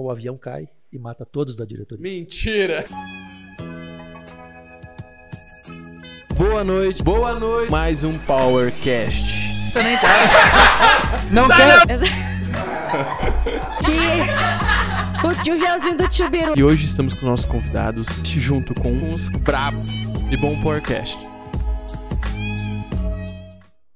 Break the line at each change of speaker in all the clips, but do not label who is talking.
o avião cai e mata todos da diretoria.
Mentira! Boa noite, boa noite. Mais um Powercast.
Também tá. Não
Tá,
quer. que... O tio Gelzinho do tio Biru.
E hoje estamos com nossos convidados, junto com uns brabos de bom Powercast.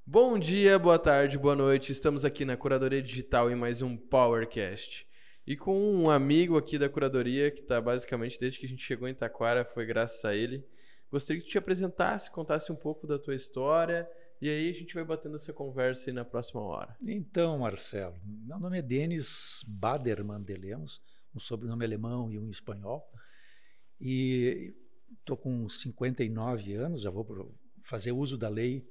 Bom dia, boa tarde, boa noite. Estamos aqui na Curadoria Digital em mais um Powercast. E com um amigo aqui da curadoria, que está basicamente desde que a gente chegou em Taquara, foi graças a ele. Gostaria que te apresentasse, contasse um pouco da tua história, e aí a gente vai batendo essa conversa aí na próxima hora.
Então, Marcelo, meu nome é Denis Baderman de Lemos, um sobrenome alemão e um espanhol. E estou com 59 anos, já vou fazer uso da lei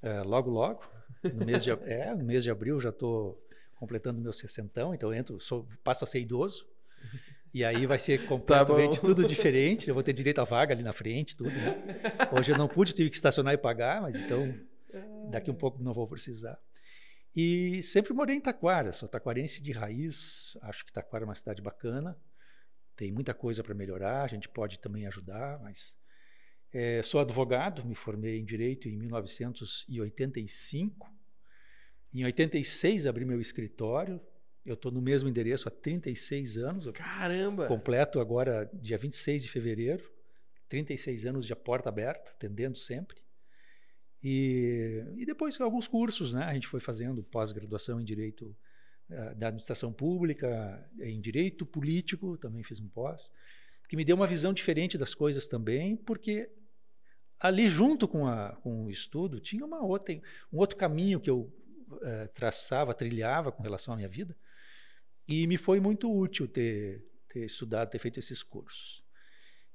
é, logo, logo. No mês de, é, no mês de abril já estou completando meu sessentão, então entro, sou, passo a ser idoso. E aí vai ser completamente
Tá
tudo diferente. Eu vou ter direito à vaga ali na frente, tudo. Né? Hoje eu não pude, tive que estacionar e pagar, mas então daqui um pouco não vou precisar. E sempre morei em Taquara, sou taquarense de raiz. Acho que Taquara é uma cidade bacana. Tem muita coisa para melhorar, a gente pode também ajudar, mas é, sou advogado, me formei em direito em 1985. Em 86 abri meu escritório. Eu estou no mesmo endereço há 36 anos.
Caramba!
completo agora dia 26 de fevereiro. 36 anos de porta aberta, atendendo sempre. E, e depois alguns cursos, né? A gente foi fazendo pós-graduação em direito uh, da administração pública, em direito político, também fiz um pós, que me deu uma visão diferente das coisas também, porque ali junto com, a, com o estudo tinha uma outra, um outro caminho que eu uh, traçava, trilhava com relação à minha vida, e me foi muito útil ter, ter estudado, ter feito esses cursos.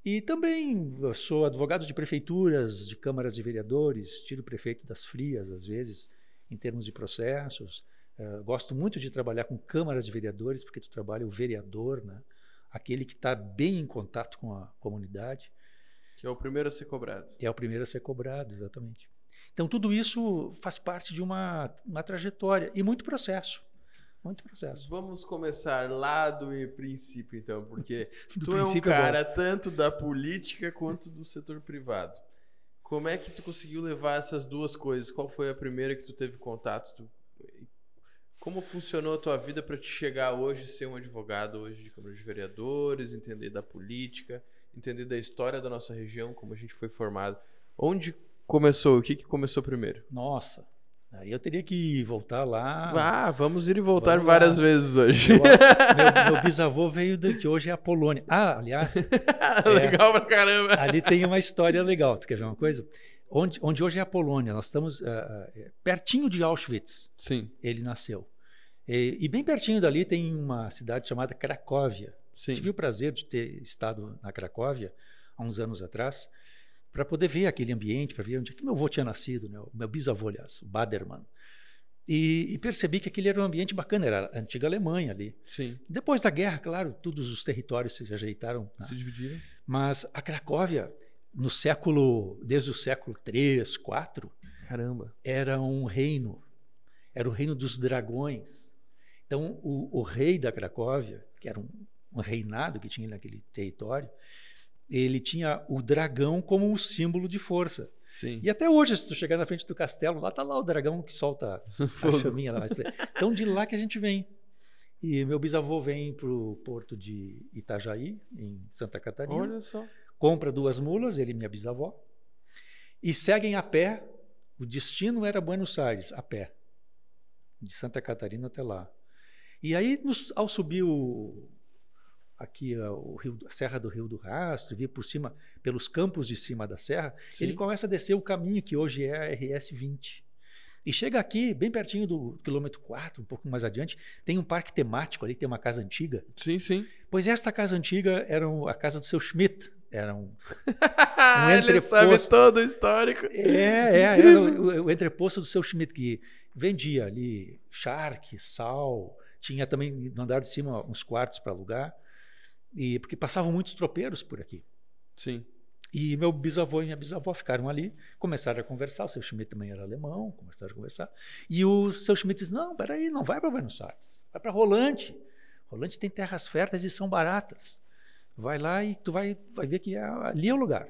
E também sou advogado de prefeituras, de câmaras de vereadores, tiro prefeito das frias, às vezes, em termos de processos. Uh, gosto muito de trabalhar com câmaras de vereadores, porque tu trabalha o vereador, né? aquele que está bem em contato com a comunidade.
Que é o primeiro a ser cobrado.
Que é o primeiro a ser cobrado, exatamente. Então, tudo isso faz parte de uma, uma trajetória e muito processo. Muito processo.
Vamos começar lá do princípio, então, porque
Do
tu é um
é
cara tanto da política quanto do setor privado. Como é que tu conseguiu levar essas duas coisas? Qual foi a primeira que tu teve contato? Tu- Como funcionou a tua vida para te chegar hoje ser um advogado hoje de Câmara de Vereadores, entender da política, entender da história da nossa região, como a gente foi formado? Onde começou? O que, que começou primeiro?
Nossa, aí eu teria que voltar lá.
Ah, vamos ir e voltar
Vamos
várias
lá.
vezes hoje.
Meu, meu- meu bisavô veio de que hoje é a Polônia. Ah, aliás,
Legal pra caramba.
ali tem uma história legal. Tu quer ver uma coisa? Onde, onde hoje é a Polônia, nós estamos é, pertinho de Auschwitz.
Sim,
Ele nasceu. E, e bem pertinho dali tem uma cidade chamada Cracóvia.
sim.
Tive o prazer de ter estado na Cracóvia há uns anos atrás para poder ver aquele ambiente, para ver onde é que meu avô tinha nascido, né? o meu bisavô, aliás, o Baderman. E, e percebi que aquele era um ambiente bacana, era a antiga Alemanha ali.
Sim.
Depois da guerra, claro, todos os territórios se ajeitaram. né?
Se dividiram?
Mas a Cracóvia, no século, desde o século 3, 4,
Caramba.
era um reino. Era o reino dos dragões. Então, o, o rei da Cracóvia, que era um, um reinado que tinha naquele território, ele tinha o dragão como um símbolo de força.
Sim.
E até hoje, se tu chegar na frente do castelo, lá está lá o dragão que solta a chaminha lá. Então, de lá que a gente vem. E meu bisavô vem para o porto de Itajaí, em Santa Catarina
Olha só.
compra duas mulas, ele e minha bisavó, e seguem a pé. O destino era Buenos Aires, a pé, de Santa Catarina até lá. E aí, nos- ao subir o, aqui a, o rio, a Serra do Rio do Rastro, vir por cima, pelos campos de cima da serra,
Sim.
ele começa a descer o caminho que hoje é a RS 20. E chega aqui, bem pertinho do quilômetro 4, um pouco mais adiante, tem um parque temático ali, tem uma casa antiga.
Sim, sim.
Pois esta casa antiga era um- a casa do seu Schmidt. Era um,
Ele sabe
entreposto.
todo o histórico.
é, é, era o, o entreposto do seu Schmidt, que vendia ali charque, sal, tinha também no andar de cima uns quartos para alugar, e porque passavam muitos tropeiros por aqui.
Sim.
E meu bisavô e minha bisavó ficaram ali, começaram a conversar. O seu Schmidt também era alemão, começaram a conversar. E o seu Schmidt disse: Não, peraí, não vai para Buenos Aires, vai para Rolante. Rolante tem terras férteis e são baratas. Vai lá e tu vai, vai ver que é, ali é o lugar.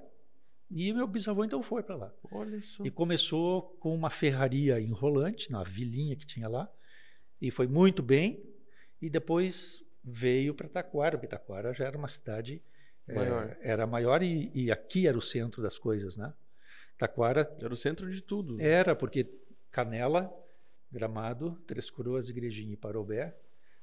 E meu bisavô então foi para lá.
Olha só.
E começou com uma ferraria em Rolante, na vilinha que tinha lá. E foi muito bem. E depois veio para Taquara, porque Taquara já era uma cidade é,
Maior.
era maior e, e aqui era o centro das coisas, né? Taquara
Era o centro de tudo.
era porque Canela, Gramado, Três Coroas, Igrejinha e Parobé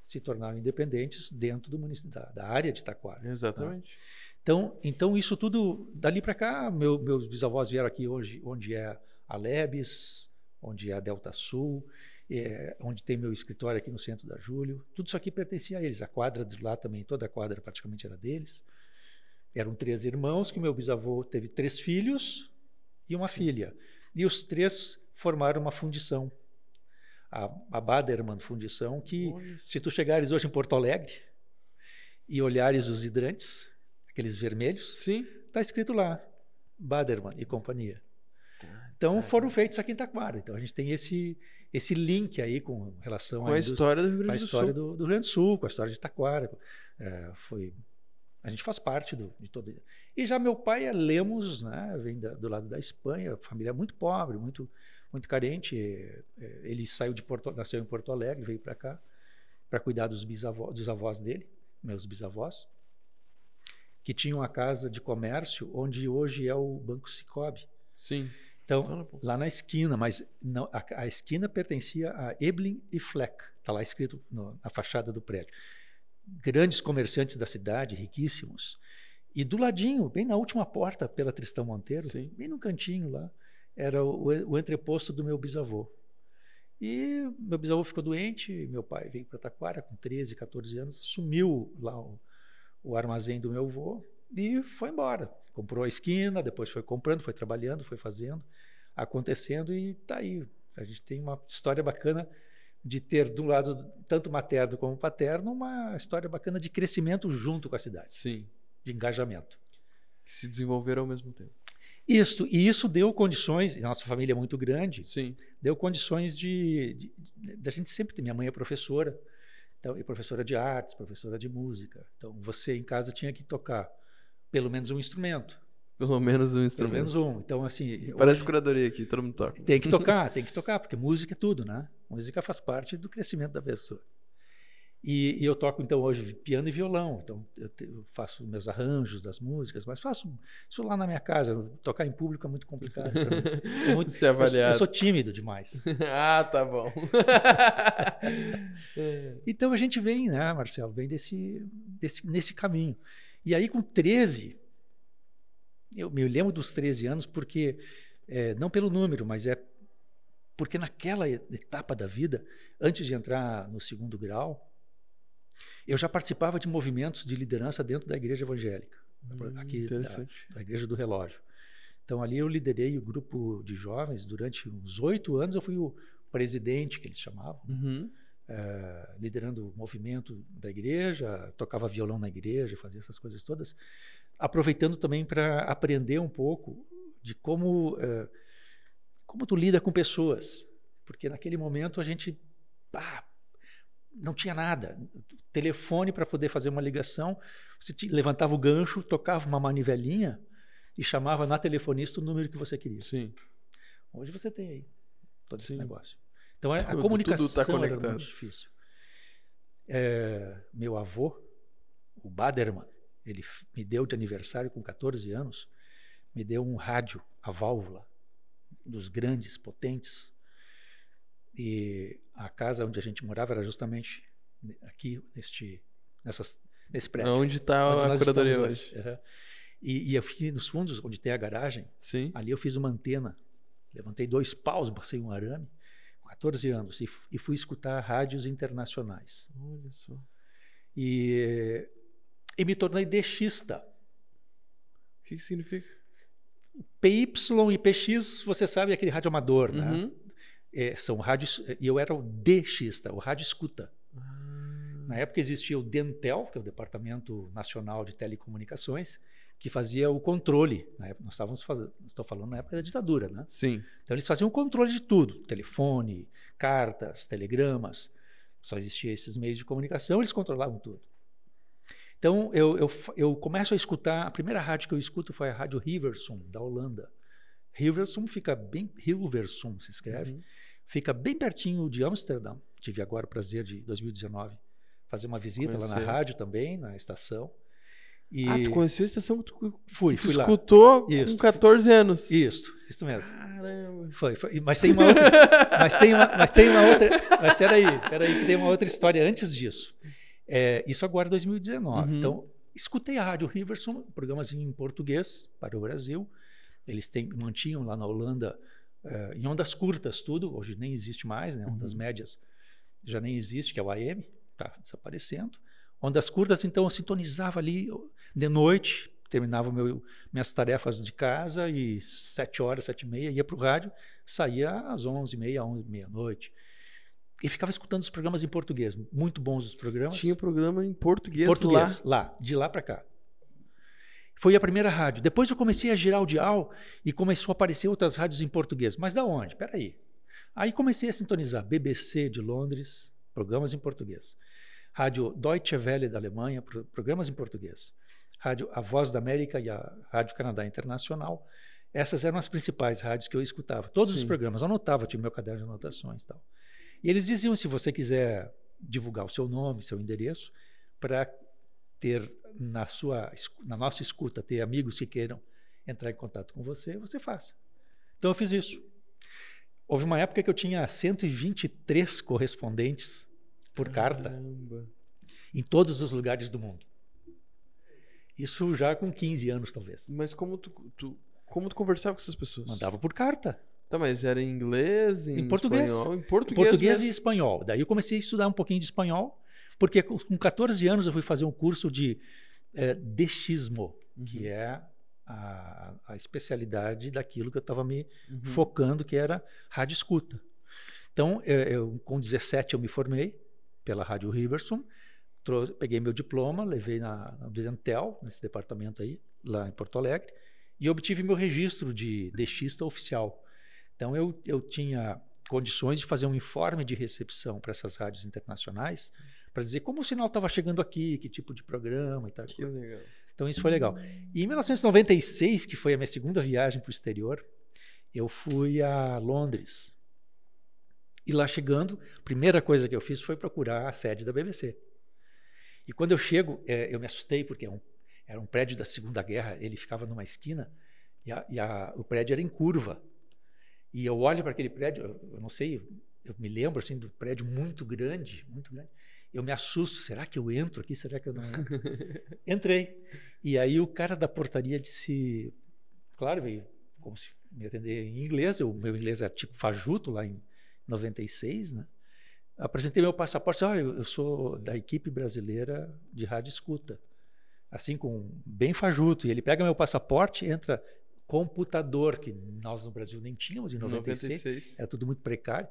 se tornaram independentes dentro do município da, da área de Taquara.
Exatamente.
Então, então isso tudo dali para cá, meu- meus bisavós vieram aqui hoje, onde é a Lebes, onde é a Delta Sul, é, onde tem meu escritório aqui no centro da Júlio. Tudo isso aqui pertencia a eles. A quadra de lá também, toda a quadra praticamente era deles. Eram três irmãos que meu bisavô teve três filhos e uma filha. E os três formaram uma fundição. A, a Baderman Fundição, que
Olha
se tu chegares hoje em Porto Alegre e olhares os hidrantes, aqueles vermelhos,
Sim.
está escrito lá, Baderman e companhia.
Tá,
Então
certo.
foram feitos aqui em Taquara. Então a gente tem esse, esse link aí com relação
Com
à
a história do Rio
a
Grande do
história
Sul.
do, do Rio Grande do Sul, com a história de Taquara. É, foi, a gente faz parte do, de todo. E já meu pai é Lemos, né? Vem da- do lado da Espanha, família muito pobre, muito muito carente. É, é, ele saiu de Porto, nasceu em Porto Alegre, veio para cá para cuidar dos bisavós, dos avós dele, meus bisavós, que tinham uma casa de comércio onde hoje é o Banco Cicobi.
Sim.
Então, lá na esquina, mas não, a, a esquina pertencia a Eblin e Fleck. Está lá escrito no- na fachada do prédio. Grandes comerciantes da cidade, riquíssimos. E do ladinho, bem na última porta, pela Tristão Monteiro,
Sim.
bem no cantinho lá, era o, o entreposto do meu bisavô. E meu bisavô ficou doente, meu pai veio para Taquara com 13, 14 anos, assumiu lá o, o armazém do meu avô e foi embora. Comprou a esquina, depois foi comprando, foi trabalhando, foi fazendo, acontecendo e tá aí. A gente tem uma história bacana de ter, um lado, tanto materno como paterno, uma história bacana de crescimento junto com a cidade,
Sim.
de engajamento.
Que se desenvolveram ao mesmo tempo.
Isso, e isso deu condições, e nossa família é muito grande,
Sim.
deu condições de, da gente sempre ter. Minha mãe é professora, então, e professora de artes, professora de música. Então, você em casa tinha que tocar pelo menos um instrumento,
Pelo menos um
pelo
instrumento.
menos um. Então, assim,
Parece
hoje
curadoria aqui, todo mundo toca.
tem que tocar, tem que tocar, porque música é tudo, né? Música faz parte do crescimento da pessoa. E, e eu toco então hoje piano e violão. Então eu, te- eu faço meus arranjos das músicas, mas faço isso lá na minha casa. Tocar em público é muito complicado. Sou muito-
Ser
eu, sou- eu
avaliado.
sou tímido demais.
ah, tá bom.
Então a gente vem, né, Marcelo, vem desse, desse, nesse caminho. E aí com 13, eu me lembro dos 13 anos porque, é, não pelo número, mas é porque naquela etapa da vida, antes de entrar no segundo grau, eu já participava de movimentos de liderança dentro da igreja evangélica, aqui da,
Hum,
da igreja do relógio. Então ali eu liderei o grupo de jovens durante uns oito anos. Eu fui o presidente que eles chamavam
Uhum.
Eh, liderando o movimento da igreja, tocava violão na igreja, fazia essas coisas todas, aproveitando também para aprender um pouco de como eh, como tu lida com pessoas, porque naquele momento a gente ah, não tinha nada, telefone para poder fazer uma ligação, você levantava o gancho, tocava uma manivelinha e chamava na telefonista o número que você queria.
Sim.
Hoje você tem aí todo esse
Sim.
negócio. Então a- a
Tudo-
comunicação
tudo tá
era
conectado.
muito difícil. É, meu avô, o Baderman, ele me deu de aniversário com 14 anos, me deu um rádio a válvula dos grandes, potentes. E a casa onde a gente morava era justamente aqui neste nessas nesse prédio.
Onde está a curadoria hoje?
Aham. E, e eu fiquei nos fundos, onde tem a garagem,
Sim.
Ali eu fiz uma antena, levantei dois paus, passei um arame, 14 anos, e, e fui escutar rádios internacionais.
Olha só.
E, e me tornei DXista.
O que, que significa?
PY e PX, você sabe, é aquele rádio amador, né?
Uhum.
É, são rádios, e eu era o DXista, o rádio escuta.
Ah,
Na época existia o Dentel, que é o Departamento Nacional de Telecomunicações, que fazia o controle. Época, nós estávamos fazendo, estou falando na época da ditadura, né?
Sim.
Então eles faziam o controle de tudo: telefone, cartas, telegramas. Só existia esses meios de comunicação, eles controlavam tudo. Então eu, eu, eu começo a escutar, a primeira rádio que eu escuto foi a rádio Riversum, da Holanda. Hilversum fica bem, Hilversum se escreve,
Uhum.
fica bem pertinho de Amsterdã. Tive agora o prazer de 2019 fazer uma visita lá na
Conhecer.
rádio também, na estação. E
Ah, tu conheceu a estação que tu,
fui,
tu
fui lá.
escutou
Isso.
com 14 anos.
Isso, isso mesmo.
Caramba.
Foi, foi. Mas tem uma outra. mas tem uma, mas tem uma outra. Mas peraí, peraí, que tem uma outra história antes disso. É, isso agora é 2019.
Uhum.
Então, escutei a Rádio Riverson, programas em português para o Brasil. Eles têm, mantinham lá na Holanda eh, em ondas curtas tudo. Hoje nem existe mais, né? Ondas
Uhum.
médias já nem existe, que é o AM, está desaparecendo. Ondas curtas, então eu sintonizava ali de noite, terminava meu, minhas tarefas de casa e sete horas, sete e meia, ia para o rádio, saía às onze e meia, onze, meia-noite. E ficava escutando os programas em português. Muito bons os programas.
Tinha programa em português,
português,
lá.
lá, de lá para cá. Foi a primeira rádio. Depois eu comecei a girar o dial e começou a aparecer outras rádios em português. Mas da onde? Peraí. Aí comecei a sintonizar BBC de Londres, programas em português. Rádio Deutsche Welle da Alemanha, pro- programas em português. Rádio A Voz da América e a Rádio Canadá Internacional. Essas eram as principais rádios que eu escutava. Todos os
Sim.
programas, anotava, tinha meu caderno de anotações e tal. E eles diziam, se você quiser divulgar o seu nome, seu endereço, para ter na sua na nossa escuta ter amigos que queiram entrar em contato com você, você faça. Então eu fiz isso. Houve uma época que eu tinha 123 correspondentes por carta
Caramba.
em todos os lugares do mundo. Isso já com 15 anos talvez.
Mas como tu, tu- como tu conversava com essas pessoas?
Mandava por carta.
Tá, mas era em inglês, em,
Em português.
espanhol, em
Em
português,
português e espanhol. Daí eu comecei a estudar um pouquinho de espanhol, porque com com 14 anos eu fui fazer um curso de eh, dechismo, que
Uhum.
é a, a especialidade daquilo que eu estava me
Uhum.
focando, que era rádio escuta. Então, eu, eu, com 17 eu me formei pela Rádio Riverson, peguei meu diploma, levei na, na Dentel, nesse departamento aí, lá em Porto Alegre, e obtive meu registro de dexista oficial. Então, eu, eu tinha condições de fazer um informe de recepção para essas rádios internacionais, para dizer como o sinal estava chegando aqui, que tipo de programa e tal.
Que
coisa.
legal.
Então isso foi legal. E em 1996, que foi a minha segunda viagem para o exterior, eu fui a Londres. E lá chegando, a primeira coisa que eu fiz foi procurar a sede da BBC. E quando eu chego, eh, eu me assustei, porque é um- era um prédio da Segunda Guerra, ele ficava numa esquina, e, a- e a- o prédio era em curva. E eu olho para aquele prédio, eu, eu não sei, eu me lembro assim do prédio muito grande, muito grande. Eu me assusto, será que eu entro aqui? Será que eu não entro? Entrei. E aí o cara da portaria disse, claro, veio como se me atender em inglês, o meu inglês era tipo fajuto lá em 96, né? Apresentei meu passaporte, olha, eu sou da equipe brasileira de rádio escuta. Assim, com bem fajuto. E ele pega meu passaporte, entra computador, que nós no Brasil nem tínhamos em 96,
96.
era tudo muito precário.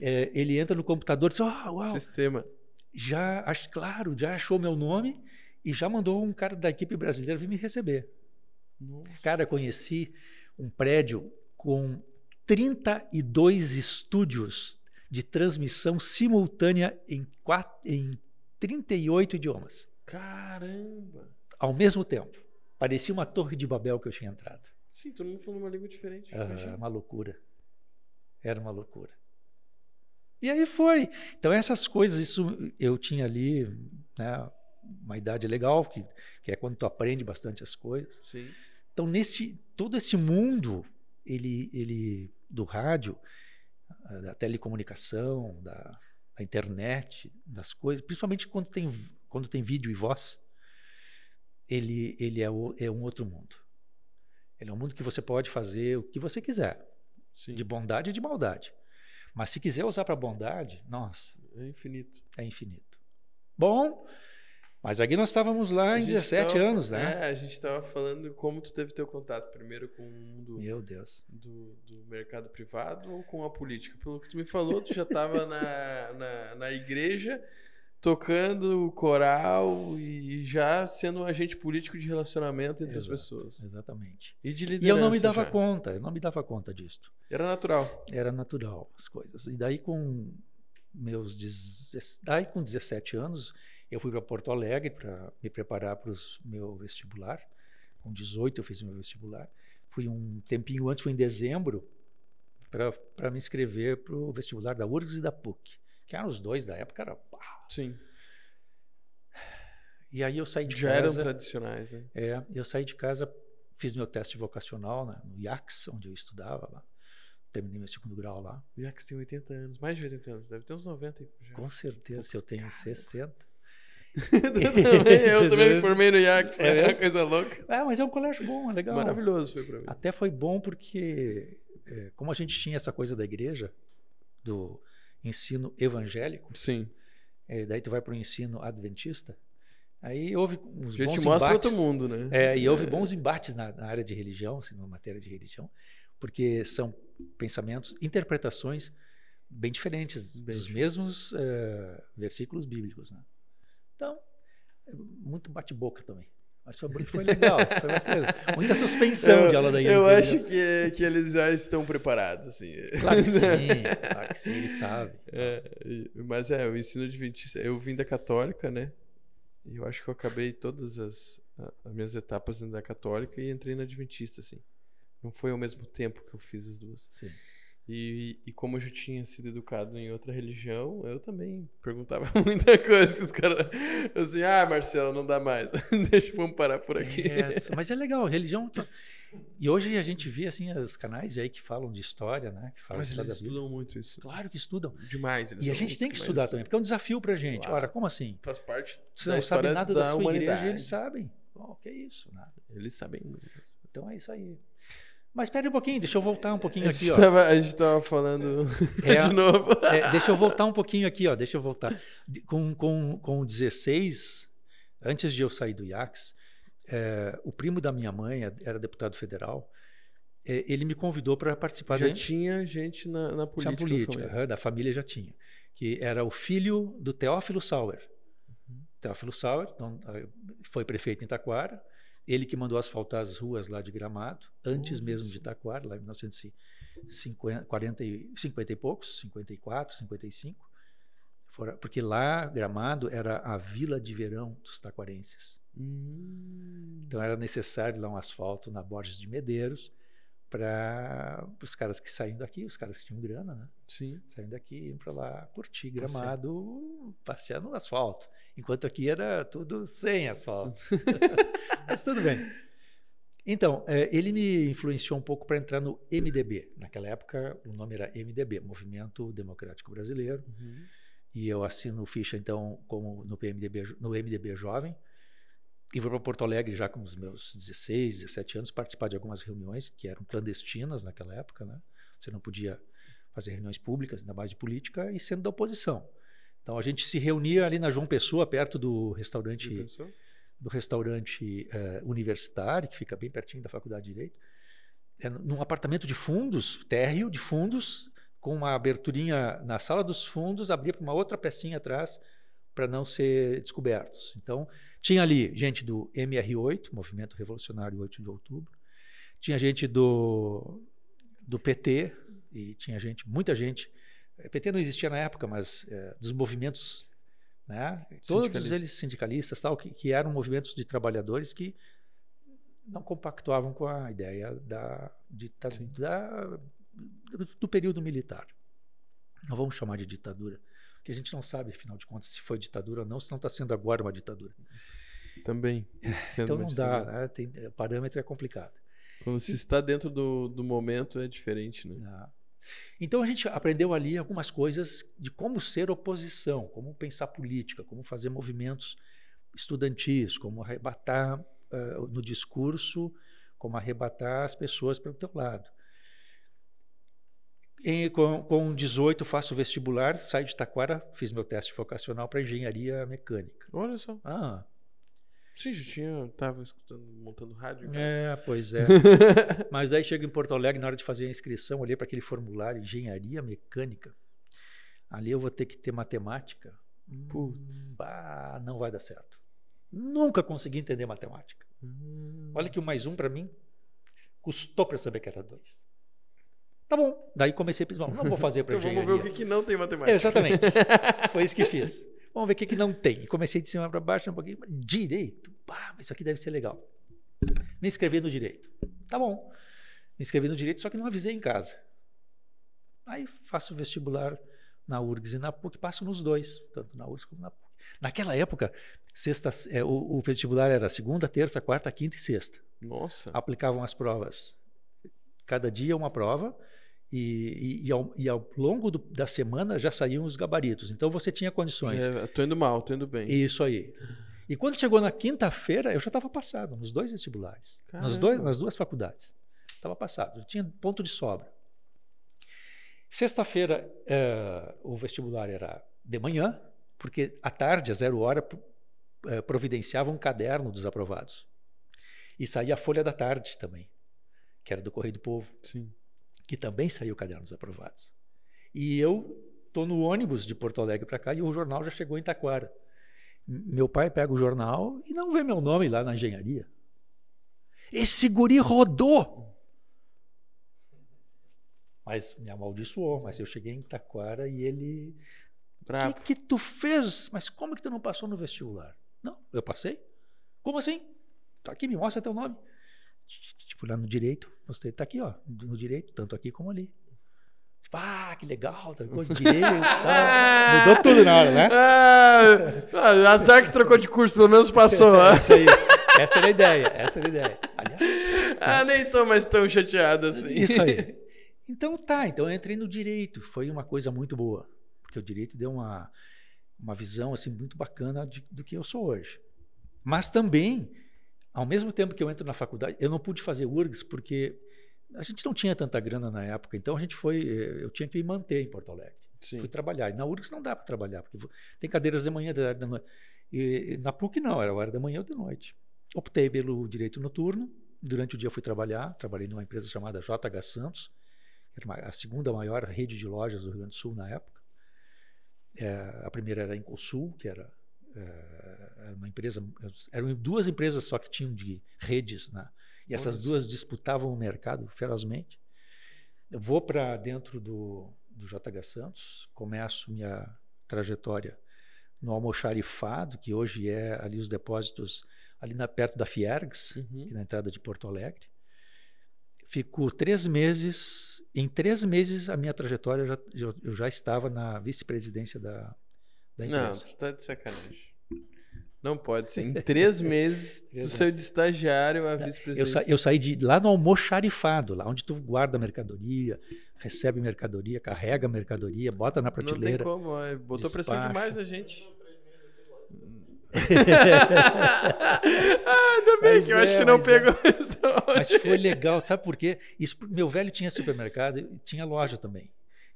É, ele entra no computador e diz, oh, uau,
Sistema.
já, ach- claro, já achou meu nome e já mandou um cara da equipe brasileira vir me receber.
Nossa.
Cara, conheci um prédio com 32 estúdios de transmissão simultânea em, quatro, em 38 idiomas,
Caramba.
ao mesmo tempo. Parecia uma torre de Babel que eu tinha entrado.
Sim, todo mundo falando uma língua diferente.
Ah, uma loucura. Era uma loucura. E aí foi. Então, essas coisas, isso eu tinha ali, né, uma idade legal, que, que é quando tu aprende bastante as coisas.
Sim.
Então, neste, todo esse mundo ele, ele, do rádio, da telecomunicação, da, da internet, das coisas, principalmente quando tem, quando tem vídeo e voz, ele, ele é, o- é um outro mundo. Ele é um mundo que você pode fazer o que você quiser,
Sim.
de bondade e de maldade. Mas se quiser usar para bondade, nossa,
É infinito.
é infinito. Bom, mas aqui nós estávamos lá em
gente
17
tava-
anos, né?
É, a gente tava falando como tu teve teu contato primeiro com o mundo
Meu Deus.
do, do mercado privado ou com a política. Pelo que tu me falou, tu já estava na, na, na igreja tocando coral e já sendo um agente político de relacionamento entre as
Exato.
pessoas.
Exatamente.
E de
E
liderança.
eu não me dava
já.
conta, eu não me dava conta disto.
Era natural.
Era natural as coisas. E daí com meus. Daí, com 17 anos, eu fui para Porto Alegre para me preparar para o meu vestibular. Com 18, eu fiz meu vestibular. Fui um tempinho antes, foi em dezembro, para me inscrever para o vestibular da URGS e da PUC, que eram os dois da época. Era, pá.
Sim.
E aí eu saí de
Já eram
casa.
tradicionais, né?
É, eu saí de casa, fiz meu teste vocacional né, no IACS, onde eu estudava lá. Terminei meu segundo grau lá.
O Jax tem 80 anos, mais de 80 anos, deve ter uns 90 aí já.
Com certeza, eu tenho
Cara.
60.
eu também me formei no Jax,
É
é uma coisa louca.
Ah, mas é um colégio bom, é legal.
Maravilhoso foi pra mim.
Até foi bom porque, é, como a gente tinha essa coisa da igreja, do ensino evangélico,
Sim.
é, daí tu vai para o ensino adventista, aí houve
A
uns
gente
bons
mostra
embates.
outro mundo, né?
É, e houve bons embates na, na área de religião, assim, na matéria de religião, porque são pensamentos, interpretações bem diferentes
Bem
dos
diferentes.
mesmos eh, versículos bíblicos. Né? Então, é muito bate-boca também. Mas foi, foi legal, foi uma coisa. Muita suspensão de aula da
Eu
INB,
acho
né?
que, que eles já estão preparados, assim.
Claro que sim, claro que sim, eles sabem.
É, mas é, o ensino adventista. Eu vim da católica, né? E eu acho que eu acabei todas as, as minhas etapas dentro da católica e entrei na adventista, assim. Não foi ao mesmo tempo que eu fiz as duas.
Sim.
E, e como eu já tinha sido educado em outra religião, eu também perguntava muita coisa. que Os caras, assim, ah, Marcelo, não dá mais. Deixa, vamos parar por aqui.
É, mas é legal, religião. tá- E hoje a gente vê assim os canais aí que falam de história, né? Que falam
Mas eles estudam muito isso.
Claro que estudam.
Demais. Eles
E a gente tem que estudar também, porque é um desafio pra gente.
Claro.
Ora, como assim?
Faz parte
Você não sabe nada
da
da, sua
humanidade.
igreja, eles sabem. Oh, que isso, nada.
Eles sabem muito.
Então é isso aí. Mas espera um pouquinho, deixa eu voltar um pouquinho aqui,
gente,
ó.
tava, a gente tava falando
É.
de novo.
É, deixa eu voltar um pouquinho aqui, ó. Deixa eu voltar. Com, com, com 16, antes de eu sair do IACS, é, o primo da minha mãe era deputado federal. é, ele me convidou para participar
Já
da
tinha gente na, na política.
Tinha
da
política,
família.
aham, da família já tinha. Que era o filho do Teófilo Sauer.
Uhum.
Teófilo Sauer então, ah, foi prefeito em Taquara. Ele que mandou asfaltar as ruas lá de Gramado, antes mesmo de Taquara, lá em 1950 40 e, 50 e poucos, 54, 55. Fora, porque lá, Gramado, era a vila de verão dos taquarenses.
Hum.
Então era necessário lá um asfalto na Borges de Medeiros para os caras que saíam daqui, os caras que tinham grana, né?
Sim.
Saindo daqui, iam para lá curtir
Passear.
gramado, passear no asfalto. Enquanto aqui era tudo sem asfalto. Mas tudo bem. Então, eh, ele me influenciou um pouco para entrar no MDB. Naquela época, o nome era MDB, Movimento Democrático Brasileiro.
Uhum.
E eu assino ficha, então, como no, PMDB, no MDB Jovem. E vou para Porto Alegre já com os meus 16, 17 anos, participar de algumas reuniões que eram clandestinas naquela época. Né? Você não podia fazer reuniões públicas, ainda mais de política, e sendo da oposição. Então a gente se reunia ali na João Pessoa, perto do restaurante, do restaurante eh, universitário, que fica bem pertinho da Faculdade de Direito, é, num apartamento de fundos, térreo de fundos, com uma aberturinha na sala dos fundos, abria para uma outra pecinha atrás para não ser descobertos. Então, tinha ali gente do MR8, Movimento Revolucionário 8 de Outubro, tinha gente do, do PT, e tinha gente, muita gente. eh, PT não existia na época, mas eh, dos movimentos, né? todos eles sindicalistas, tal, que, que eram movimentos de trabalhadores que não compactuavam com a ideia da, dita-
Sim.
da- do, do período militar. Não vamos chamar de ditadura, porque a gente não sabe, afinal de contas, se foi ditadura ou não, se não está sendo agora uma ditadura.
Também. sendo
então
uma
não dá, né? Tem, o parâmetro é complicado.
Quando se está dentro do, do momento é diferente, né?
né? Então a gente aprendeu ali algumas coisas de como ser oposição, como pensar política, como fazer movimentos estudantis, como arrebatar eh, no discurso, como arrebatar as pessoas para o teu lado. Em- com, com 18 faço vestibular, saio de Taquara, fiz meu teste vocacional para engenharia mecânica.
Olha só.
Ah,
Sim, já tinha. Tava escutando, montando rádio.
é, pois é. Mas daí chego em Porto Alegre, na hora de fazer a inscrição, olhei para aquele formulário, engenharia mecânica. Ali eu vou ter que ter matemática.
Putz.
Hum, bah, não vai dar certo. Nunca consegui entender matemática.
Hum.
Olha que o mais um para mim custou para saber que era dois. Tá bom. Daí comecei a pensar, não vou fazer para
Então vamos
engenharia.
ver o que, que não tem matemática.
Exatamente. Foi isso que fiz. Vamos ver o que, que não tem. Comecei de cima para baixo um pouquinho. Direito. Pá, mas isso aqui deve ser legal. Me inscrevi no direito. Tá bom. Me inscrevi no direito, só que não avisei em casa. Aí faço vestibular na URGS e na PUC, passo nos dois, tanto na URGS como na PUC. Naquela época, sexta, é, o, o vestibular era segunda, terça, quarta, quinta e sexta.
Nossa.
Aplicavam as provas. Cada dia uma prova. E, e- e ao, e ao longo do- da semana já saíam os gabaritos. Então você tinha condições.
Já, tô indo mal, tô indo bem.
Isso aí. E quando chegou na quinta-feira, eu já estava passado nos dois vestibulares. Nas, dois, nas duas faculdades. Estava passado. Eu tinha ponto de sobra. Sexta-feira, eh, o vestibular era de manhã, porque à tarde, às zero hora, eh, providenciava um caderno dos aprovados. E saía a Folha da Tarde também, que era do Correio do Povo
Sim.
Que também saiu o caderno dos aprovados. E eu estou no ônibus de Porto Alegre para cá e o jornal já chegou em Taquara. Meu pai pega o jornal e não vê meu nome lá na engenharia. Esse guri rodou! Mas me amaldiçoou, mas eu cheguei em Taquara e ele. O que, que tu fez? Mas como que tu não passou no vestibular? Não, eu passei. Como assim? Tá aqui, me mostra teu nome. Fui lá no direito, mostrei, tá aqui, ó, no direito, tanto aqui como ali. Ah, que legal, trocou de direito tal. Mudou tudo na hora, né?
Ah, azar que trocou de curso, pelo menos passou. né?
Essa, aí, essa era a ideia, essa era a ideia. Aliás,
ah, nem tô mais tão chateado assim.
Isso aí. Então tá, então eu entrei no direito, foi uma coisa muito boa, porque o direito deu uma, uma visão assim muito bacana de- do que eu sou hoje. Mas também, ao mesmo tempo que eu entro na faculdade, eu não pude fazer URGS porque a gente não tinha tanta grana na época, então a gente foi, eh, eu tinha que me manter em Porto Alegre.
Sim.
Fui trabalhar. E na URGS não dá para trabalhar, porque tem cadeiras de manhã, tarde, de noite. E na PUC não, era hora da manhã ou de noite. Optei pelo direito noturno. Durante o dia fui trabalhar. Trabalhei numa empresa chamada JH Santos, que era uma- a segunda maior rede de lojas do Rio Grande do Sul na época. É, a primeira era a Incosul, que era, era uma empresa. Eram duas empresas só que tinham de redes, né? E essas duas disputavam o mercado ferozmente. Eu vou para dentro do, do JH Santos, começo minha trajetória no almoxarifado, que hoje é ali os depósitos ali na, perto da Fiergs,
Uhum.
na entrada de Porto Alegre. Fico três meses, em três meses a minha trajetória já, eu, eu já estava na vice-presidência da, da
Não,
empresa.
tu tá de sacanagem. Não pode ser. Em três meses, tu saiu de estagiário a
Eu, sa,
vice-presidente.
eu saí de lá no almoxarifado, lá onde tu guarda mercadoria, recebe mercadoria, carrega mercadoria, bota na
Não tem
prateleira.
como, é, botou pressão
despacha.
demais na gente. ah, ainda bem
Mas
que eu
é,
acho que não
é.
pegou isso.
Mas foi legal, sabe por quê? Isso, meu velho tinha supermercado e tinha loja também.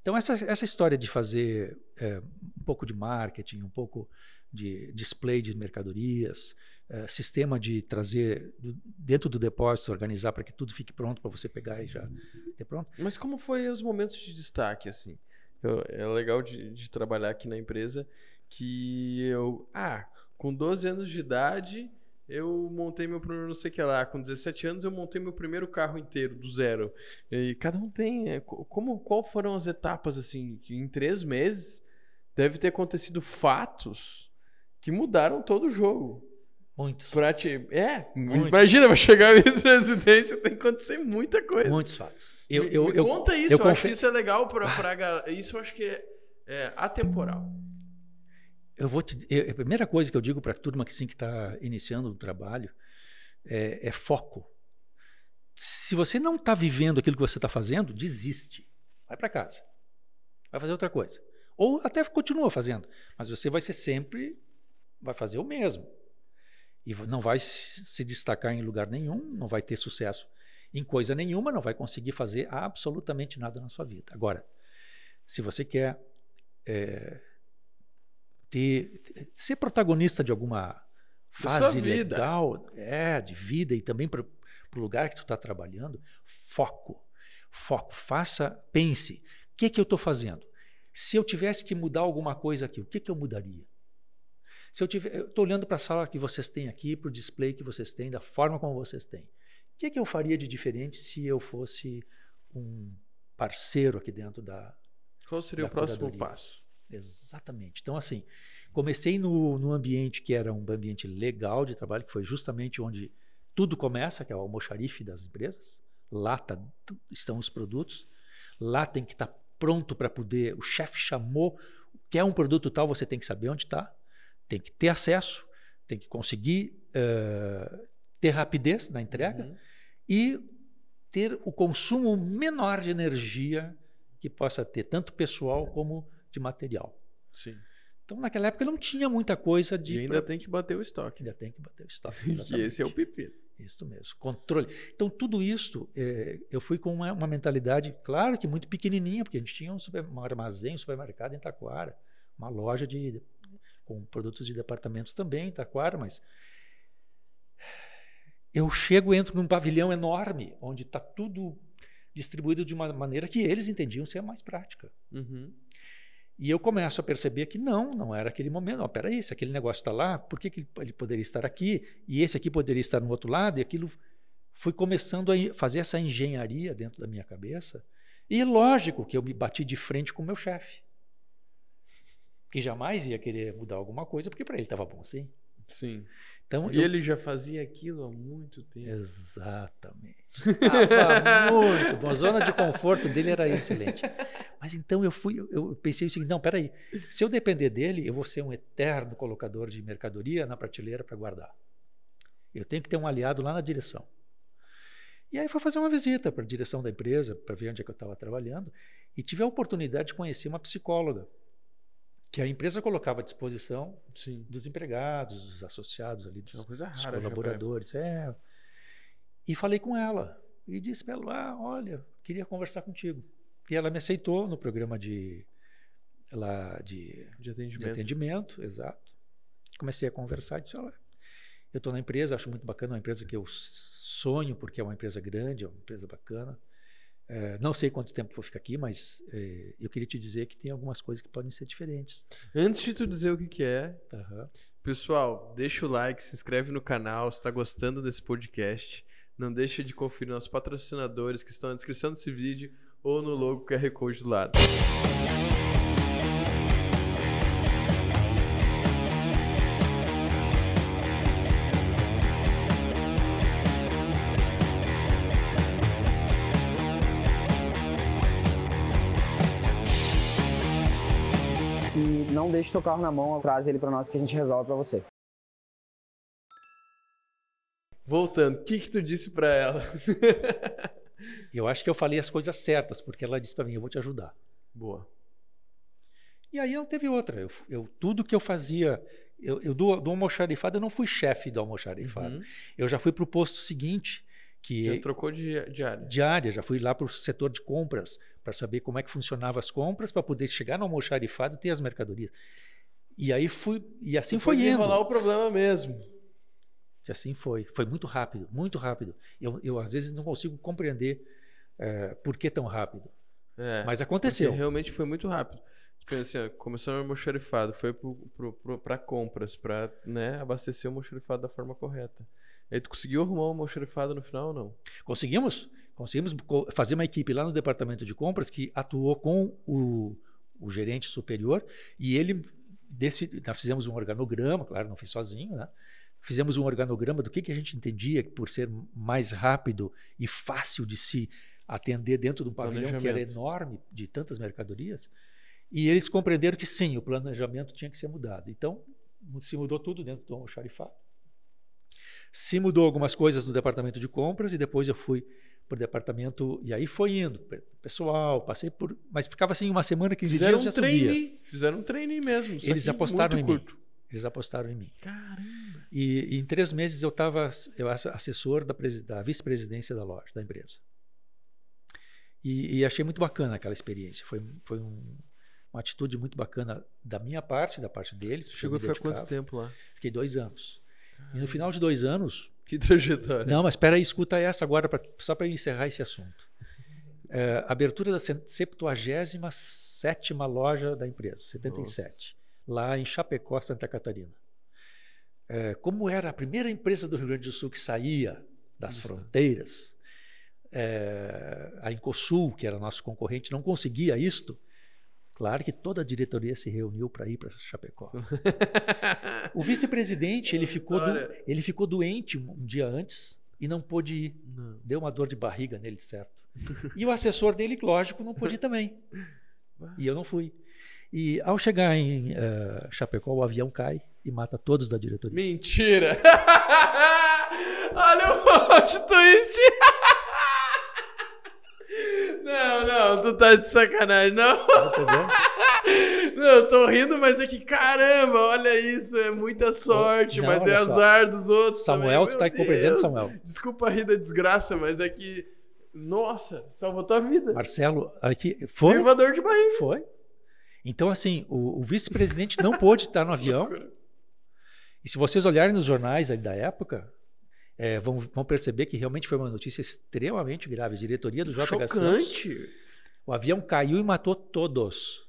Então, essa, essa história de fazer é, um pouco de marketing, um pouco de display de mercadorias, é, sistema de trazer do- dentro do depósito, organizar para que tudo fique pronto para você pegar e já ter pronto.
Mas como foi os momentos de destaque, assim? Eu- é legal de, de trabalhar aqui na empresa que eu... Ah, com 12 anos de idade, eu montei meu primeiro não sei o que lá. Com 17 anos, eu montei meu primeiro carro inteiro, do zero. E cada um tem... é, co- como, qual foram as etapas, assim? Em três meses deve ter acontecido fatos que mudaram todo o jogo.
Muitos.
Pra te... É,
Muitos.
imagina, pra chegar à vice-presidência tem que acontecer muita coisa.
Muitos fatos. Eu, eu, eu,
conta isso,
eu
eu, acho que isso é legal pra, pra galera. Isso eu acho que é, é atemporal.
Eu vou te, eu- a primeira coisa que eu digo para a turma que sim que está iniciando o trabalho é, é foco. Se você não está vivendo aquilo que você está fazendo, desiste. Vai para casa. Vai fazer outra coisa. Ou até continua fazendo, mas você vai ser sempre vai fazer o mesmo. E não vai se destacar em lugar nenhum, não vai ter sucesso em coisa nenhuma, não vai conseguir fazer absolutamente nada na sua vida. Agora, se você quer é, ter, ser protagonista de alguma fase legal, é, de vida e também para o lugar que tu está trabalhando, foco, foco, faça, pense, o que que eu estou fazendo? Se eu tivesse que mudar alguma coisa aqui, o que que eu mudaria? Se eu tiver, estou olhando para a sala que vocês têm aqui, para o display que vocês têm, da forma como vocês têm. O que que eu faria de diferente se eu fosse um parceiro aqui dentro da.
Qual seria
Da
o próximo passo?
Exatamente. Então, assim, comecei no, no ambiente que era um ambiente legal de trabalho, que foi justamente onde tudo começa, que é o almoxarife das empresas. Lá tá- estão os produtos. Lá tem que estar pronto para poder. O chefe chamou, quer um produto tal, você tem que saber onde está, tem que ter acesso, tem que conseguir eh, ter rapidez na entrega
Uhum.
e ter o consumo menor de energia que possa ter, tanto pessoal como de material.
Sim.
Então, naquela época, não tinha muita coisa de.
E ainda tem que bater o estoque.
ainda tem que bater o estoque.
Que esse é o pepino.
Isso mesmo, controle. Então, tudo isso, eh, eu fui com uma, uma mentalidade, claro que muito pequenininha, porque a gente tinha um, super- um armazém, um supermercado em Taquara, uma loja de, com produtos de departamentos também em Taquara, mas eu chego, entro num pavilhão enorme, onde está tudo distribuído de uma maneira que eles entendiam ser mais prática.
Uhum.
E eu começo a perceber que não, não era aquele momento. Não, peraí, se aquele negócio está lá, por que, que ele- poderia estar aqui? E esse aqui poderia estar no outro lado? E aquilo foi começando a fazer essa engenharia dentro da minha cabeça. E lógico que eu me bati de frente com o meu chefe, que jamais ia querer mudar alguma coisa, porque para ele estava bom assim.
Sim.
Então,
E
eu-
ele já fazia aquilo há muito tempo.
Exatamente. Tava muito bom. A zona de conforto dele era excelente. Mas então eu fui, eu pensei o seguinte: não, peraí. Se eu depender dele, eu vou ser um eterno colocador de mercadoria na prateleira para guardar. Eu tenho que ter um aliado lá na direção. E aí fui fazer uma visita para a direção da empresa, para ver onde é que eu estava trabalhando, e tive a oportunidade de conhecer uma psicóloga que a empresa colocava à disposição
Sim.
dos empregados, dos associados ali,
É
dos, os
rara. já pra-
colaboradores. É. E falei com ela. E disse para ela: ah, olha, queria conversar contigo. E ela me aceitou no programa de, lá de,
De
de
atendimento.
atendimento, exato. Comecei a conversar e disse: olha, eu estou na empresa, acho muito bacana, uma empresa que eu sonho, porque é uma empresa grande, é uma empresa bacana. É, não sei quanto tempo vou ficar aqui, mas é, eu queria te dizer que tem algumas coisas que podem ser diferentes.
Antes de tu dizer o que, que é,
Aham.
pessoal, deixa o like, se inscreve no canal se tá gostando desse podcast. Não deixa de conferir nossos patrocinadores que estão na descrição desse vídeo ou no logo QR Code do lado.
Não deixe teu carro na mão, traz ele pra nós que a gente resolve pra você.
Voltando, o que que tu disse pra ela?
Eu acho que eu falei as coisas certas, porque ela disse para mim: eu vou te ajudar.
Boa.
E aí não teve outra. Eu, eu- tudo que eu fazia, eu, eu do, do almoxarifado, eu não fui chefe do almoxarifado.
Uhum.
Eu já fui para o posto seguinte, que
Já
é
trocou de, de área.
de área, já fui lá para o setor de compras, para saber como é que funcionavam as compras, para poder chegar no almoxarifado e ter as mercadorias. E aí fui, e assim
Tu
foi indo.
desenrolar o problema mesmo.
E assim foi. Foi muito rápido, muito rápido. Eu, eu às vezes não consigo compreender eh, por que tão rápido.
É,
Mas aconteceu.
realmente foi muito rápido. Tipo assim, ó, começou no almoxarifado, foi pro, pro, pro, pra compras, pra né, abastecer o almoxarifado da forma correta. Aí tu conseguiu arrumar o almoxarifado no final ou não?
Conseguimos? Conseguimos co- fazer uma equipe lá no departamento de compras que atuou com o, o gerente superior e ele desse, nós fizemos um organograma, claro, não fiz sozinho, né? Fizemos um organograma do que, que a gente entendia por ser mais rápido e fácil de se atender dentro de um pavilhão que era enorme de tantas mercadorias. E eles compreenderam que sim, o planejamento tinha que ser mudado. Então, se mudou tudo dentro do almoxarifado. Se mudou algumas coisas no departamento de compras e depois eu fui para o departamento e aí foi indo, pe- pessoal, passei por, mas ficava assim uma semana, 15
Fizeram um treine, fizeram um treine mesmo.
Eles
que
apostaram em mim.
curto.
Eles apostaram em mim.
Caramba.
E, e em três meses eu estava eu assessor da, da vice-presidência da loja, da empresa. E, e achei muito bacana aquela experiência. Foi, foi um- uma atitude muito bacana da minha parte, da parte deles.
Chegou a ficar quanto tempo lá?
Fiquei dois anos. E no final de dois anos,
Que trajetória.
Não, mas espera aí, escuta essa agora, pra- só para encerrar esse assunto. É, abertura da 77 loja da empresa, 77, lá em Chapecó, Santa Catarina. É, como era a primeira empresa do Rio Grande do Sul que saía das
Isso.
fronteiras, é, a Incosul, que era nosso concorrente, não conseguia isto, claro que toda a diretoria se reuniu para ir para Chapecó. o vice-presidente ele ficou, do, ele ficou doente um dia antes e não pôde ir.
Não.
Deu uma dor de barriga nele, certo. E o assessor dele, lógico, não pôde ir também. E eu não fui. E ao chegar em eh, Chapecó, o avião cai e mata todos da diretoria.
Mentira! Olha o plot twist! Não, não, tu tá de sacanagem, não.
Entendeu?
Não, eu tô rindo, mas é que caramba, olha isso, é muita sorte,
Não,
mas é
só.
azar dos outros.
Samuel,
também.
tu tá compreendendo. Samuel?
Desculpa rir da desgraça, mas é que. Nossa, salvou tua vida.
Marcelo, aqui foi?
Privador de barriga.
Foi. Então, assim, o, o vice-presidente não pôde estar no avião. E se vocês olharem nos jornais da época, eh, vão, vão perceber que realmente foi uma notícia extremamente grave. A diretoria do JH Santos,
Chocante.
o avião caiu e matou todos.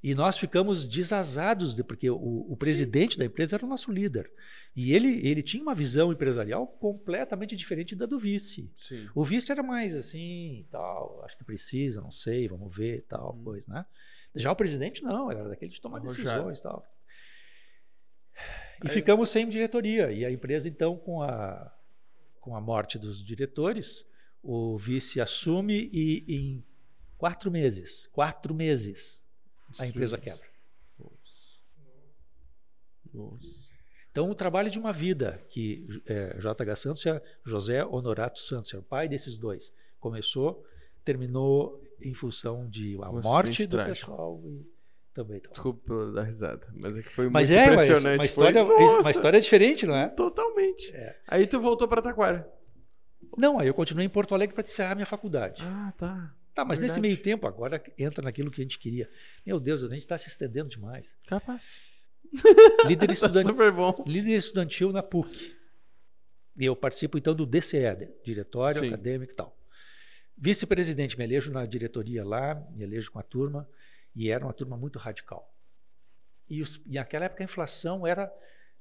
E nós ficamos desazados, de- porque o, o presidente da empresa era o nosso líder. E ele, ele tinha uma visão empresarial completamente diferente da do vice.
Sim.
O vice era mais assim, tal, acho que precisa, não sei, vamos ver, tal,
Hum.
coisa, né? Já o presidente não, era daquele de tomar
Arrojado.
decisões, tal. E ficamos sem diretoria. E a empresa, então, com a, com a morte dos diretores, o vice assume e em quatro meses, quatro meses, a empresa quebra.
Nossa.
Então, o trabalho de uma vida, que é, JH Santos é José Honorato Santos, é o pai desses dois. Começou, terminou em função de a
Um
morte do
trágico.
pessoal e também. tal.
Desculpa dar risada, mas é que foi
Mas
muito
é, mas
impressionante.
uma história,
foi... Nossa,
uma história diferente, não é?
Totalmente.
É.
Aí tu voltou pra Taquara.
Não, aí eu continuei em Porto Alegre para encerrar minha faculdade.
Ah, tá.
tá, mas nesse
verdade.
meio tempo, agora entra naquilo que a gente queria. Meu Deus, a gente está se estendendo demais.
Capaz.
Líder,
Tá
estudan-
super bom.
líder estudantil na PUC. E eu participo então do DCE, Diretório
Sim.
Acadêmico e tal. Vice-presidente, me elejo na diretoria lá, me elejo com a turma, e era uma turma muito radical. E, os, e naquela época a inflação era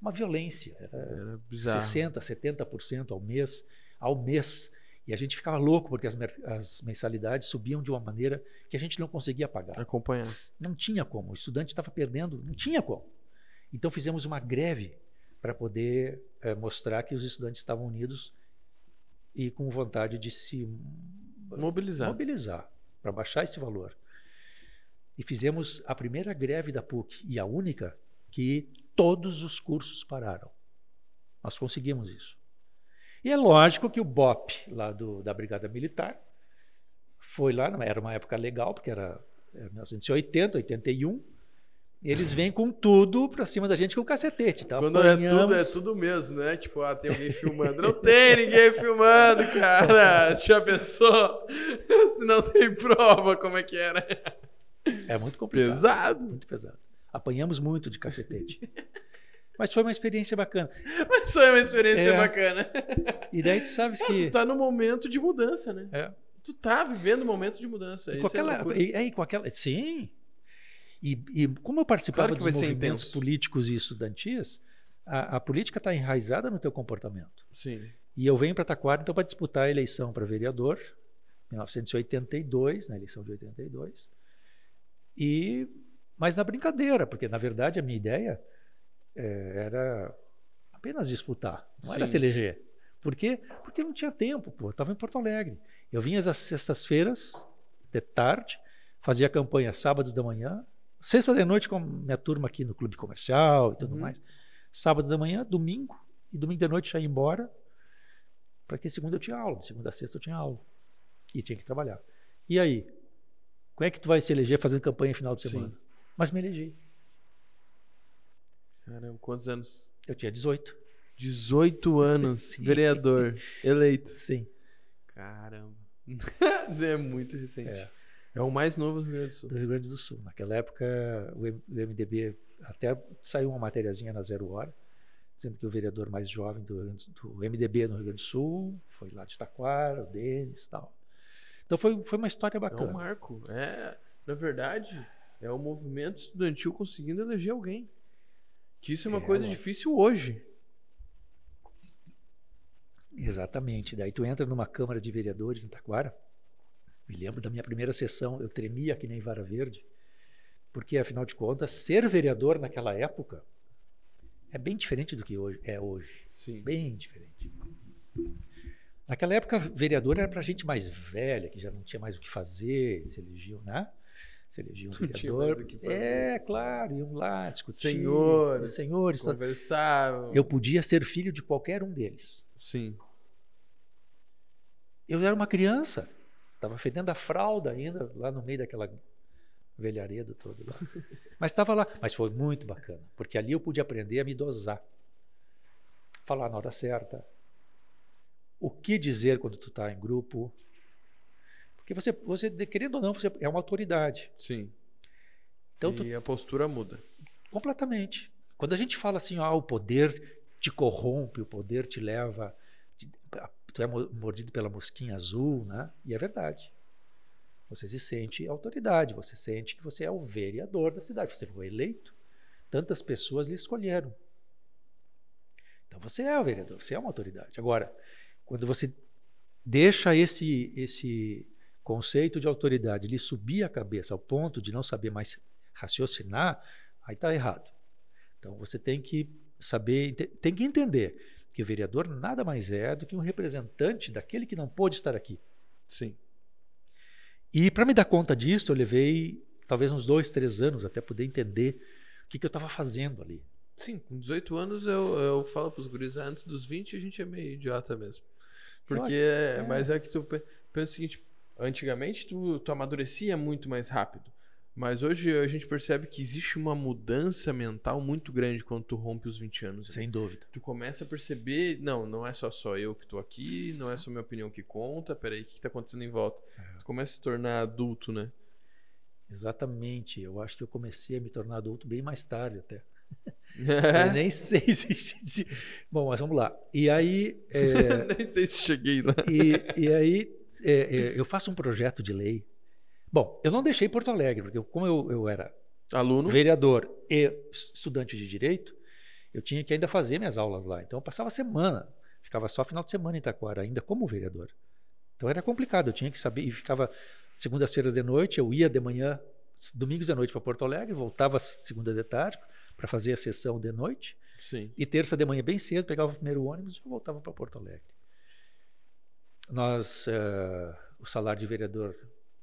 uma violência, era
Era bizarro.
60%, 70% ao mês, ao mês. E a gente ficava louco porque as, as mensalidades subiam de uma maneira que a gente não conseguia pagar.
Acompanhar.
Não tinha como. O estudante estava perdendo, não tinha como. Então fizemos uma greve para poder eh, mostrar que os estudantes estavam unidos e com vontade de se
Mobilizar.
mobilizar para baixar esse valor. E fizemos a primeira greve da PUC e a única que todos os cursos pararam. Nós conseguimos isso. E é lógico que o BOP, lá do, da Brigada Militar, foi lá, era uma época legal, porque era, era 1980, 81. Eles vêm com tudo pra cima da gente com o cacetete. Tá?
Quando é tudo,
Apanhamos.
é tudo mesmo, né? Tipo, ah, tem alguém filmando. Não tem ninguém filmando, cara. Já pensou? Se não tem prova, como é que era?
É muito complicado.
Pesado.
Muito pesado. Apanhamos muito de cacetete. Mas foi uma experiência bacana.
Mas foi uma experiência
É.
bacana.
E daí tu sabes
Ah,
que.
tu tá num momento de mudança, né?
É.
Tu tá vivendo um momento de mudança.
E com
é
aquela, é, e com aquela, sim. E, e como eu participava
Claro
dos movimentos políticos e estudantis, a, a política está enraizada no teu comportamento.
Sim.
E eu venho para Taquara então para disputar a eleição para vereador, 1982, na eleição de 82. E mas na brincadeira, porque na verdade a minha ideia eh, era apenas disputar, não era
Sim.
se eleger. Por quê? Porque não tinha tempo, pô. Eu estava em Porto Alegre. Eu vinha às sextas-feiras, de tarde, fazia campanha sábados da manhã, sexta de noite com a minha turma aqui no clube comercial e tudo
Uhum.
mais. Sábado da manhã, domingo, e domingo de noite já ia embora, para que segunda eu tinha aula, de segunda a sexta eu tinha aula. E tinha que trabalhar. E aí? Como é que tu vai se eleger fazendo campanha final de
Sim.
semana? Mas me elegi.
Caramba, quantos anos?
Eu tinha 18.
18 anos,
Sim.
vereador, eleito.
Sim.
Caramba. é muito recente.
É.
É. o mais novo do Rio Grande do Sul.
do Rio Grande do Sul. Naquela época, o MDB até saiu uma matériazinha na Zero Hora, dizendo que o vereador mais jovem do, do MDB no Rio Grande do Sul foi lá de Taquara, o Denis e tal. Então foi, foi uma história
É um
bacana.
marco. É, na verdade, é o movimento estudantil conseguindo eleger alguém. Que isso é uma
É,
coisa difícil hoje.
Exatamente. Daí tu entra numa Câmara de Vereadores em Taquara. Me lembro da minha primeira sessão, eu tremia que nem vara verde, porque afinal de contas, ser vereador naquela época é bem diferente do que hoje, é hoje.
Sim.
Bem diferente. Naquela época, vereador era para gente mais velha, que já não tinha mais o que fazer, se elegiam, né? Se elegiam um vereador. É, claro, iam lá discutir.
Senhores,
senhores. todo-
Conversar.
Eu podia ser filho de qualquer um deles.
Sim.
Eu era uma criança, estava fedendo a fralda ainda, lá no meio daquela velharedo todo lá. Mas estava lá. Mas foi muito bacana, porque ali eu pude aprender a me dosar. Falar na hora certa. O que dizer quando tu está em grupo. Porque você, você, querendo ou não, você é uma autoridade.
Sim.
Então, tu,
e a postura muda.
completamente. Quando a gente fala assim, ah, o poder te corrompe, o poder te leva. te- tu é mo- mordido pela mosquinha azul, né? E é verdade. Você se sente autoridade, você sente que você é o vereador da cidade. Você foi eleito, tantas pessoas lhe escolheram. Então você é o vereador, você é uma autoridade. Agora, quando você deixa esse, esse conceito de autoridade lhe subir a cabeça ao ponto de não saber mais raciocinar, aí está errado. Então você tem que saber, tem que entender que o vereador nada mais é do que um representante daquele que não pôde estar aqui.
Sim.
E para me dar conta disso, eu levei talvez uns dois, três anos até poder entender o que, que eu estava fazendo ali.
Sim, com 18 anos eu, eu falo pros guris, ah, antes dos 20 a gente é meio idiota mesmo. Porque, é, mas é que tu pe- pensa o seguinte, antigamente tu, tu amadurecia muito mais rápido. Mas hoje a gente percebe que existe uma mudança mental muito grande quando tu rompe os 20 anos.
Sem dúvida.
Tu começa a perceber, não, não é só só eu que tô aqui, não é só minha opinião que conta, peraí, o que, que tá acontecendo em volta? Tu começa a se tornar adulto, né?
Exatamente. Eu acho que eu comecei a me tornar adulto bem mais tarde até. Eu nem sei se, Bom, mas vamos lá. E aí, é,
Nem sei se cheguei lá.
e, e aí é, é, eu faço um projeto de lei. Bom, eu não deixei Porto Alegre, porque eu- como eu, eu era
Aluno?
vereador e estudante de direito, eu tinha que ainda fazer minhas aulas lá. Então eu passava a semana, ficava só final de semana em Itaquara, ainda como vereador. Então era complicado, eu tinha que saber, e ficava segundas-feiras de noite, eu ia de manhã, domingos de noite para Porto Alegre, voltava segunda de tarde para fazer a sessão de noite,
Sim.
e terça de manhã bem cedo, pegava o primeiro ônibus e voltava para Porto Alegre. Nós, eh, o salário de vereador,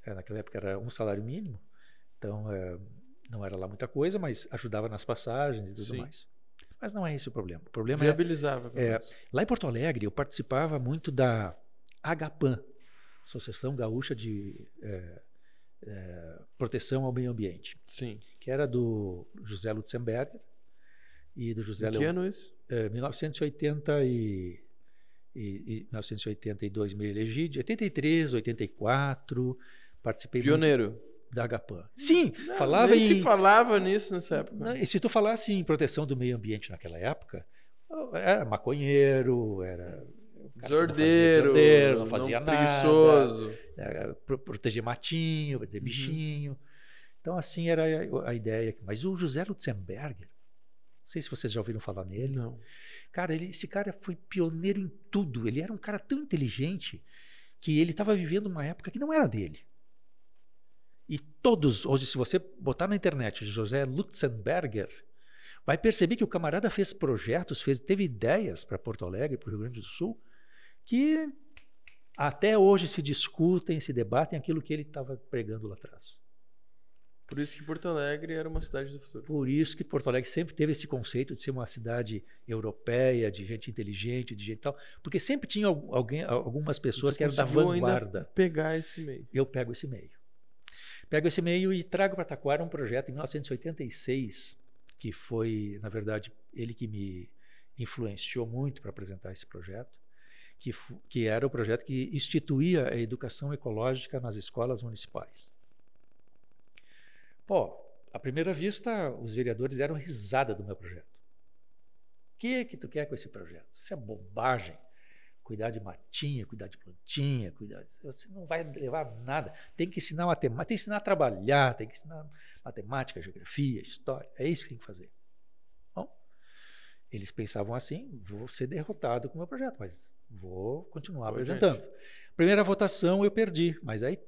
eh, naquela época era um salário mínimo, então eh, não era lá muita coisa, mas ajudava nas passagens e tudo
Sim.
mais. Mas não é esse o problema. O problema é,
Viabilizava.
é, lá em Porto Alegre eu participava muito da Agapan, Associação Gaúcha de eh, Proteção ao Meio Ambiente,
Sim.
que era do José Lutzenberger e do José
Que
Leon
ano isso?
é, 1980 e, e, e 1982 me elegi, de 83, 84, participei muito
Pioneiro.
da Agapan. Sim,
Não,
falava
nem
em...
se falava nisso nessa época.
E se tu falasse em proteção do meio ambiente naquela época, era maconheiro, era o cara que não fazia não fazia nada,
preguiçoso.
pro- proteger matinho, proteger
Uhum.
bichinho. Então assim era a, a ideia. Mas o José Lutzenberger, não sei se vocês já ouviram falar nele,
Não.
Cara, ele, esse cara foi pioneiro em tudo. Ele era um cara tão inteligente que ele estava vivendo uma época que não era dele. E todos, hoje, se você botar na internet José Lutzenberger, vai perceber que o camarada fez projetos, fez, teve ideias para Porto Alegre, para o Rio Grande do Sul, que até hoje se discutem, se debatem aquilo que ele estava pregando lá atrás.
Por isso que Porto Alegre era uma cidade do futuro.
Por isso que Porto Alegre sempre teve esse conceito de ser uma cidade europeia, de gente inteligente, de gente tal, porque sempre tinha al- alguém, algumas pessoas que eram da vanguarda.
pegar esse meio.
Eu pego esse meio. Pego esse meio e trago para Taquara um projeto em 1986, que foi, na verdade, ele que me influenciou muito para apresentar esse projeto, que, que era o projeto que instituía a educação ecológica nas escolas municipais. Pô, à primeira vista, os vereadores deram risada do meu projeto. O que que tu quer com esse projeto? Isso é bobagem. Cuidar de matinha, cuidar de plantinha, cuidar. de- Você não vai levar nada. Tem que ensinar matemática, tem que ensinar a trabalhar, tem que ensinar matemática, geografia, história. É isso que tem que fazer. Bom, eles pensavam assim: vou ser derrotado com o meu projeto, mas vou continuar apresentando. Primeira votação eu perdi, mas aí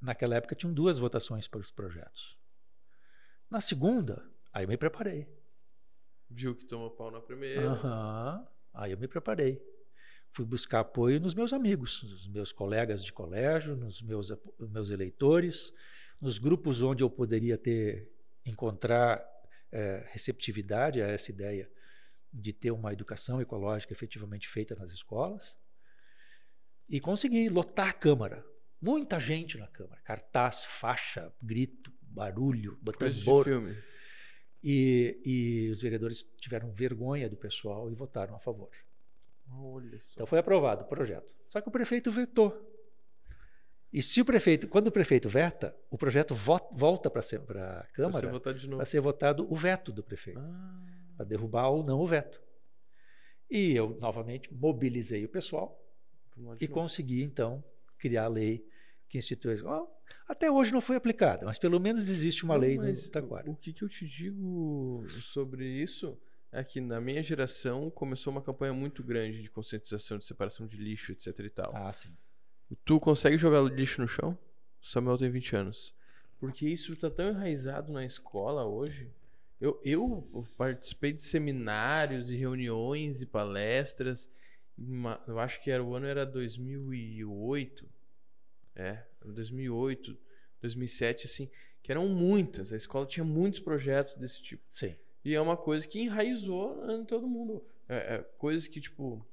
naquela época tinham duas votações para os projetos. Na segunda, aí eu me preparei.
Viu que tomou pau na primeira.
Aham. Aí eu me preparei. Fui buscar apoio nos meus amigos, nos meus colegas de colégio, nos meus, meus eleitores, nos grupos onde eu poderia ter encontrar eh, receptividade a essa ideia de ter uma educação ecológica efetivamente feita nas escolas. E consegui lotar a Câmara. Muita gente na Câmara. Cartaz, faixa, grito, barulho, tambor.
filme.
E, e os vereadores tiveram vergonha do pessoal e votaram a favor.
Olha só.
Então foi aprovado o projeto. Só que o prefeito vetou. E se o prefeito, quando o prefeito veta, o projeto vo- volta para a Câmara para ser votado o veto do prefeito,
Ah,
para derrubar ou não o veto. E eu novamente mobilizei o pessoal
vamos
e consegui então criar a lei que institui. Ó, até hoje não foi aplicada, mas pelo menos existe uma
Não,
lei no Taquara.
O que, que eu te digo sobre isso é que na minha geração começou uma campanha muito grande de conscientização de separação de lixo, etc e tal.
Ah, sim.
Tu consegue jogar lixo no chão? O Samuel tem 20 anos. Porque isso tá tão enraizado na escola hoje. Eu, eu participei de seminários e reuniões e palestras. Uma- eu acho que era o ano era 2008. É, era 2008, 2007, assim. Que eram muitas. A escola tinha muitos projetos desse tipo.
Sim.
E é uma coisa que enraizou em todo mundo. É, é, coisas que, tipo,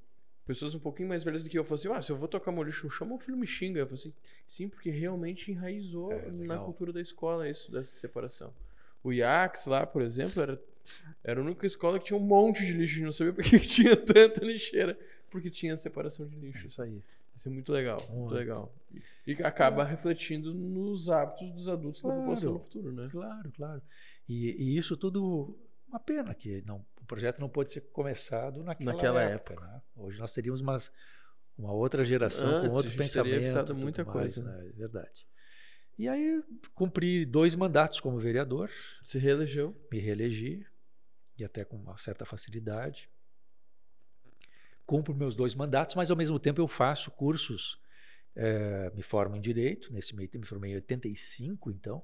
pessoas um pouquinho mais velhas do que eu falam assim: ah, se eu vou tocar meu lixo chão, meu filho me xinga. Eu falo assim: sim, porque realmente enraizou
É,
na cultura da escola isso, dessa separação. O IAX lá, por exemplo, era, era a única escola que tinha um monte de lixo. A gente não sabia por que tinha tanta lixeira. Porque tinha separação de
É
lixo.
isso aí.
Isso é muito legal, muito,
Muito.
legal. E acaba refletindo nos hábitos dos adultos da
Claro.
população no futuro, né?
Claro, claro. E, e isso tudo, uma pena que não, o projeto não pôde ser começado naquela,
Naquela
época. né? Hoje nós teríamos umas, uma outra geração
Antes,
com outro
gente teria
pensamento.
evitado muita
mais,
coisa,
né? É verdade. E aí cumpri dois mandatos como vereador,
Se reelegeu.
me reelegi, e até com uma certa facilidade. Cumpro meus dois mandatos, mas ao mesmo tempo eu faço cursos, eh, me formo em Direito, nesse meio tempo me formei em 85, então.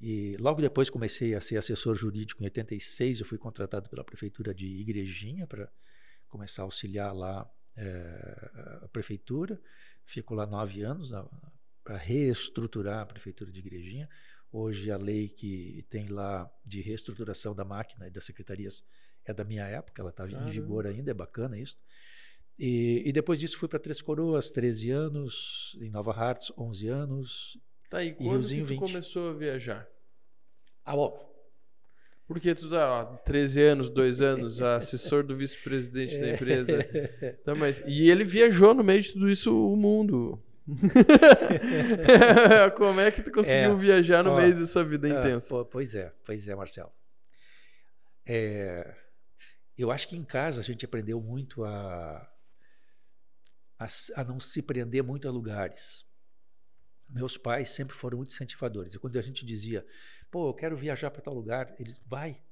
E logo depois comecei a ser assessor jurídico em 86, eu fui contratado pela prefeitura de Igrejinha para começar a auxiliar lá eh, a prefeitura. Fico lá nove anos para reestruturar a prefeitura de Igrejinha. Hoje a lei que tem lá de reestruturação da máquina e das secretarias é da minha época, ela está em vigor ainda, é bacana isso. E, e depois disso fui para Três Coroas, 13 anos, em Nova Hartz, 11 anos.
Tá, e
E
quando que
20.
começou a viajar?
Ah, bom,
Porque tu tá, ó, 13 anos, 2 anos, assessor do vice-presidente da empresa. Tá, mas, e ele viajou no meio de tudo isso o mundo. Como é que tu conseguiu
É,
viajar no
ó,
meio dessa vida
Ah,
intensa?
pois é, pois é, Marcelo. É, eu acho que em casa a gente aprendeu muito a, a, a não se prender muito a lugares. Meus pais sempre foram muito incentivadores. E quando a gente dizia, pô, eu quero viajar para tal lugar, eles, vai,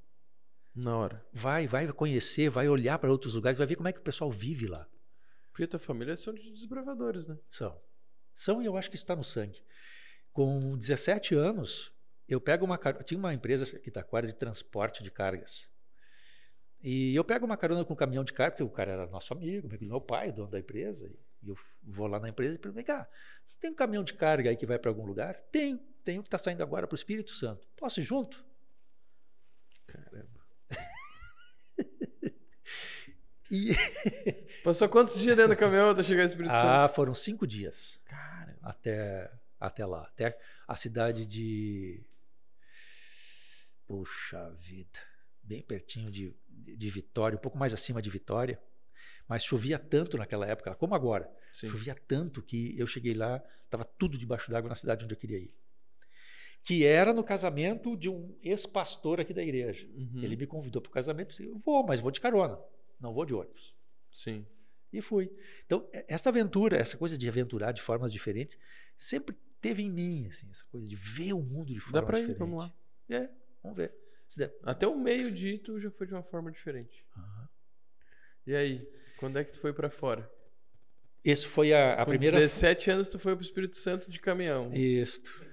Na hora.
vai, vai conhecer, vai olhar para outros lugares, vai ver como é que o pessoal vive lá.
Porque tua família são de desbravadores, né?
São. São e eu acho que está no sangue. Com 17 anos, eu pego uma carona. Tinha uma empresa aqui em Taquara de transporte de cargas. E eu pego uma carona com um caminhão de carga, porque o cara era nosso amigo, meu pai, dono da empresa. E eu vou lá na empresa e pergunto: cá, tem um caminhão de carga aí que vai para algum lugar? Tem, tem um que está saindo agora para o Espírito Santo. Posso ir junto?
Caramba.
E...
Passou quantos dias dentro do caminhão até chegar ao Espírito Santo?
ah, foram cinco dias. Até, até lá, até a cidade de. Puxa vida, bem pertinho de, de, Vitória, um pouco mais acima de Vitória. Mas chovia tanto naquela época, como agora.
sim.
Chovia tanto que eu cheguei lá, estava tudo debaixo d'água na cidade onde eu queria ir. Que era no casamento de um ex-pastor aqui da igreja.
Uhum.
Ele me convidou para o casamento, eu disse, eu vou, mas vou de carona, não vou de ônibus.
Sim.
E fui. Então, essa aventura, essa coisa de aventurar de formas diferentes, sempre teve em mim, assim, essa coisa de ver o mundo de forma
Dá pra ir,
diferente.
vamos lá.
É, vamos ver.
Até o meio de tu já foi de uma forma diferente.
Aham.
E aí, quando é que tu foi pra fora?
Esse foi a, a
Com
primeira.
17 anos tu foi pro Espírito Santo de caminhão.
Isto.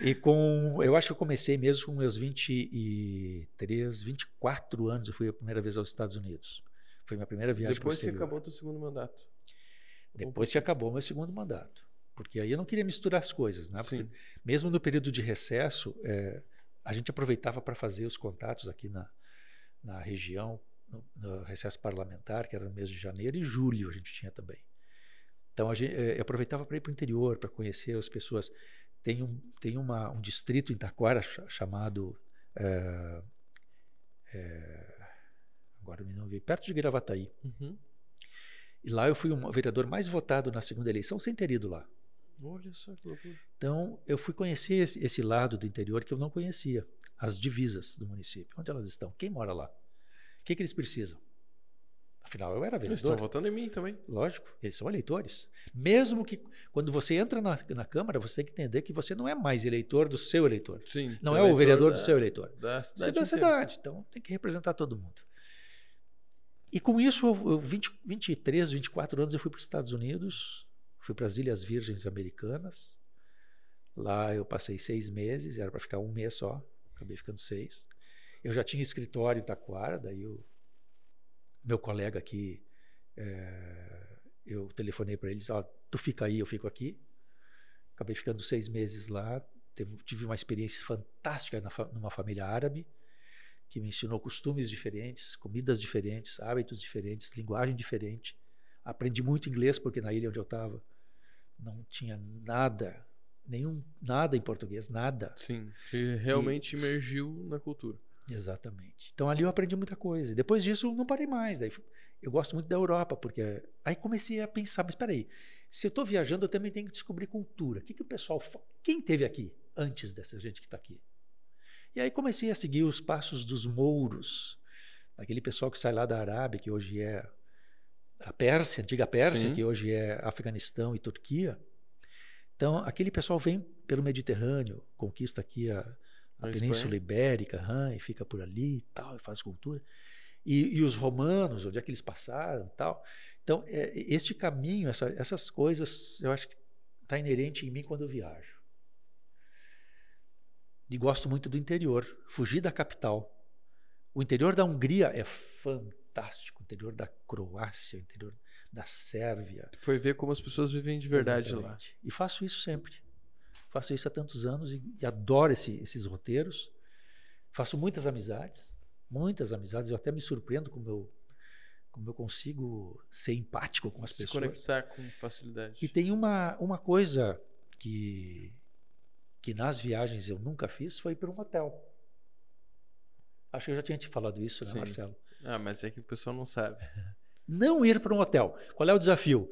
E com. Eu acho que eu comecei mesmo com meus 23, 24 anos. Eu fui a primeira vez aos Estados Unidos. Foi minha primeira viagem
Depois que acabou teu segundo mandato.
Depois que acabou meu segundo mandato. Porque aí eu não queria misturar as coisas, né? Porque
Sim.
mesmo no período de recesso, eh, a gente aproveitava para fazer os contatos aqui na, na região, no, no recesso parlamentar, que era no mês de janeiro e julho a gente tinha também. Então a gente, eh, eu aproveitava para ir para o interior, para conhecer as pessoas. Tem um, tem uma, um distrito em Taquara cha- chamado. eh, eh, agora me não veio, perto de Gravataí.
Uhum.
E lá eu fui o vereador mais votado na segunda eleição sem ter ido lá.
Olha só que loucura.
Então, eu fui conhecer esse, esse lado do interior que eu não conhecia, as divisas do município. Onde elas estão? Quem mora lá? O que, que eles precisam? Afinal, eu era
Eles estão
vereador.
votando em mim também.
Lógico, eles são eleitores. Mesmo que quando você entra na, na Câmara, você tem que entender que você não é mais eleitor do seu eleitor.
Sim.
Não é o vereador
da-
do seu eleitor.
Da
Você é
cidade.
da cidade, então tem que representar todo mundo. E com isso, eu, eu 20, 23, 24 anos, eu fui para os Estados Unidos, fui para as Ilhas Virgens Americanas. Lá eu passei seis meses, era para ficar um mês só, acabei ficando seis. Eu já tinha escritório em Taquara, daí o meu colega aqui, eh, eu telefonei para eles, ó, tu fica aí, eu fico aqui. Acabei ficando seis meses lá, teve- tive uma experiência fantástica na numa família árabe, que me ensinou costumes diferentes, comidas diferentes, hábitos diferentes, linguagem diferente. Aprendi muito inglês porque na ilha onde eu estava não tinha nada, nenhum nada em português, nada.
Sim. Que realmente imergiu na cultura.
Exatamente. Então ali eu aprendi muita coisa. Depois disso não parei mais. Aí eu gosto muito da Europa porque aí comecei a pensar, mas espera aí, se eu estou viajando eu também tenho que descobrir cultura. O que, que o pessoal, quem teve aqui antes dessa gente que está aqui? E aí comecei a seguir os passos dos mouros, aquele pessoal que sai lá da Arábia, que hoje é a Pérsia, antiga Pérsia,
Sim.
que hoje é Afeganistão e Turquia. Então, aquele pessoal vem pelo Mediterrâneo, conquista aqui a, a Península. Ibérica, aham, e fica por ali e tal, e faz cultura. E, e os romanos, onde é que eles passaram e tal. Então, é, este caminho, essa- essas coisas, eu acho que está inerente em mim quando eu viajo. E gosto muito do interior, fugir da capital. O interior da Hungria é fantástico, o interior da Croácia, o interior da Sérvia.
Foi ver como as pessoas vivem de verdade lá.
Exatamente. E faço isso sempre. Faço isso há tantos anos e, e adoro esse- esses roteiros. Faço muitas amizades, muitas amizades. Eu até me surpreendo como eu, como eu consigo ser empático com as
Se
pessoas.
conectar com facilidade.
E tem uma, uma coisa que, que nas viagens eu nunca fiz, foi para um hotel. Acho que eu já tinha te falado isso, né,
Sim.
Marcelo?
Ah, mas é que o pessoal não sabe.
Não ir para um hotel. Qual é o desafio?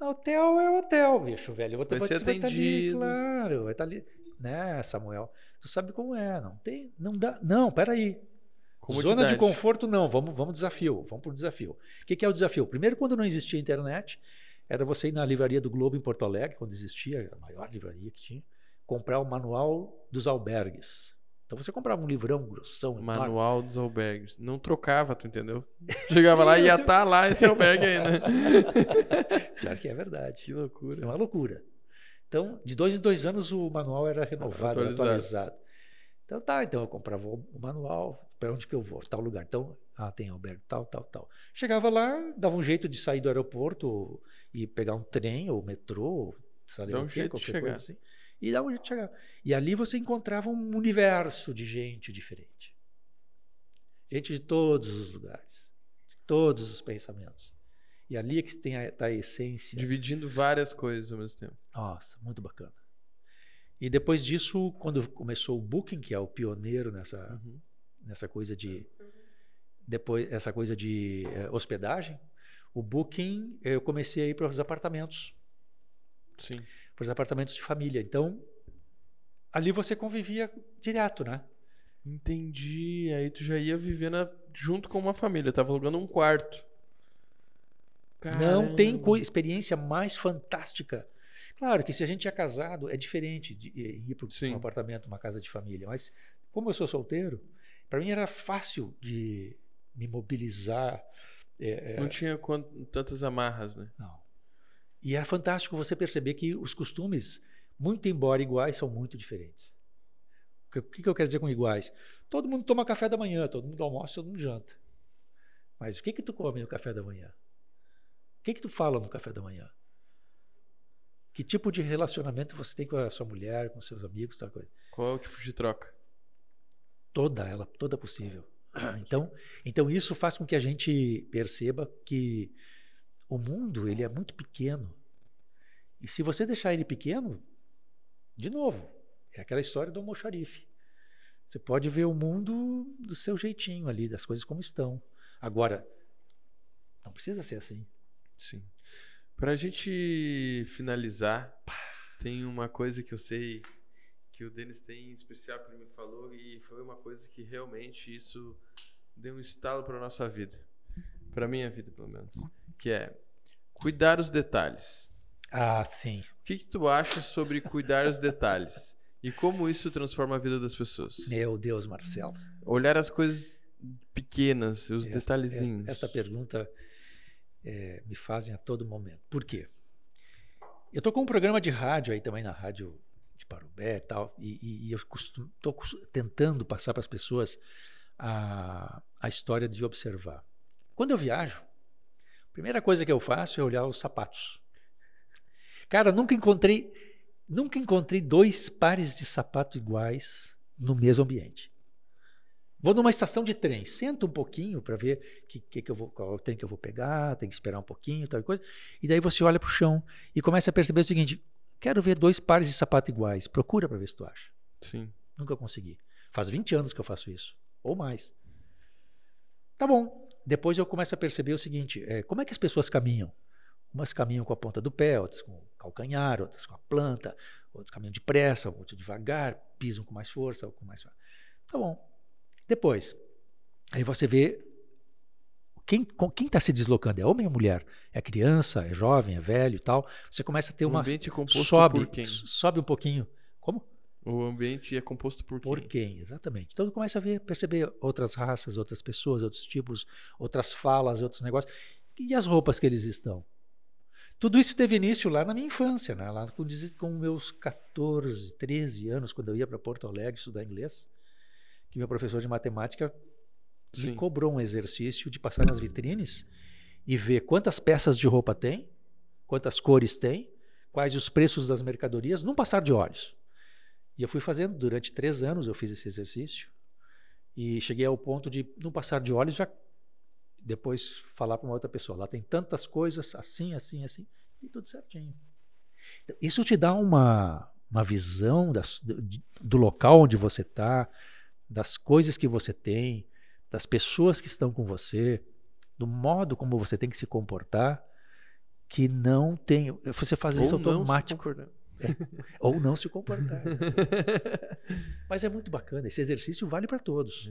Hotel é hotel, bicho, velho. Vou ter
Vai ser
você vai estar ali,
atendido.
claro, vai estar ali. Né, Samuel? Tu sabe como é, não tem, não dá. Não, peraí. Zona
Comodidade.
de conforto não, vamos, vamos desafio, vamos para o desafio. O que, que é o desafio? Primeiro, quando não existia internet, era você ir na livraria do Globo em Porto Alegre, quando existia, a maior livraria que tinha, comprar o manual dos albergues. Então você comprava um livrão grossão, enorme.
Manual dos albergues. Não trocava, tu entendeu? Chegava lá e ia estar lá esse albergue ainda.
Pior que é verdade.
que
É
loucura.
uma loucura. Então, de dois em dois anos o manual era renovado, era
Atualizado.
atualizado. Então tá, então eu comprava o manual, para onde que eu vou? Tal lugar. Então, ah, tem albergue, tal, tal, tal. Chegava lá, dava um jeito de sair do aeroporto e pegar um trem ou metrô,
Dá um jeito de
qualquer
chegar.
coisa assim. E dava um jeito de chegar. E ali você encontrava um universo de gente diferente. Gente de todos os lugares, de todos os pensamentos. E ali é que tem a, tá a essência.
Dividindo várias coisas ao mesmo tempo.
Nossa, muito bacana. E depois disso, quando começou o Booking, que é o pioneiro nessa,
Uhum.
nessa coisa de depois essa coisa de eh, hospedagem, o Booking eu comecei a ir para os apartamentos,
Sim.
Para os apartamentos de família. Então ali você convivia direto, né?
Entendi. Aí tu já ia viver na- junto com uma família. Tava alugando um quarto.
Não tem
Caramba.
experiência mais fantástica. Claro que se a gente é casado é diferente de eh, ir para um apartamento, uma casa de família. Mas como eu sou solteiro, para mim era fácil de me mobilizar. É, é,
Não tinha quant- tantas amarras, né?
não. E é fantástico você perceber que os costumes, muito embora iguais, são muito diferentes. O que, que eu quero dizer com iguais? Todo mundo toma café da manhã, todo mundo almoça, todo mundo janta. Mas o que que tu come no café da manhã? O que que tu fala no café da manhã? Que tipo de relacionamento você tem com a sua mulher, com seus amigos, tal coisa?
Qual é o tipo de troca?
toda ela, toda possível. Então, então isso faz com que a gente perceba que o mundo ele é muito pequeno. E se você deixar ele pequeno, de novo, é aquela história do almoxarife. Você pode ver o mundo do seu jeitinho ali, das coisas como estão. Agora, não precisa ser assim.
Sim. Pra gente finalizar, tem uma coisa que eu sei que o Denis tem em especial que ele me falou e foi uma coisa que realmente isso deu um estalo para nossa vida. Para minha vida, pelo menos. Que é cuidar os detalhes.
Ah, sim.
O que, que tu acha sobre cuidar os detalhes? E como isso transforma a vida das pessoas?
Meu Deus, Marcelo.
Olhar as coisas pequenas, os
Esta-
detalhezinhos.
Esta, esta pergunta eh, me fazem a todo momento. Por quê? Eu estou com um programa de rádio aí também na rádio de Parubé e tal, e, e- eu estou tentando passar para as pessoas a, a história de observar. Quando eu viajo, primeira coisa que eu faço é olhar os sapatos. Cara, nunca encontrei, nunca encontrei dois pares de sapato iguais no mesmo ambiente. Vou numa estação de trem, sento um pouquinho para ver que, que, que eu vou, qual é o trem que eu vou pegar, tem que esperar um pouquinho, tal coisa. E daí você olha para o chão e começa a perceber o seguinte: quero ver dois pares de sapato iguais. Procura para ver se tu acha.
Sim.
Nunca consegui. Faz 20 anos que eu faço isso, ou mais. Tá bom. Depois eu começo a perceber o seguinte: é, como é que as pessoas caminham? Umas caminham com a ponta do pé, outras com o calcanhar, outras com a planta, outras caminham depressa, outras devagar, pisam com mais força ou com mais. Tá bom. Depois, aí você vê quem está se deslocando é homem ou mulher? É criança, é jovem, é velho e tal. Você começa a ter
o
uma sobe, sobe um pouquinho. Como?
O ambiente é composto por quem?
Por quem? Exatamente. Então tu começa a ver, perceber outras raças, outras pessoas, outros tipos, outras falas, outros negócios. E as roupas que eles estão? Tudo isso teve início lá na minha infância, né? lá com, com meus 14, 13 anos, quando eu ia para Porto Alegre estudar inglês, que meu professor de matemática me
Sim.
cobrou um exercício de passar nas vitrines e ver quantas peças de roupa tem, quantas cores tem, quais os preços das mercadorias, num passar de olhos. E eu fui fazendo durante três anos, eu fiz esse exercício e cheguei ao ponto de, num passar de olhos, já depois falar para uma outra pessoa. Lá tem tantas coisas, assim, assim, assim, e tudo certinho. Então, Isso te dá uma, uma visão das- do, do local onde você está, das coisas que você tem, das pessoas que estão com você, do modo como você tem que se comportar, que não tem. Você faz isso
Ou não se
automático. ou não se comportar. Mas é muito bacana. Esse exercício vale para todos.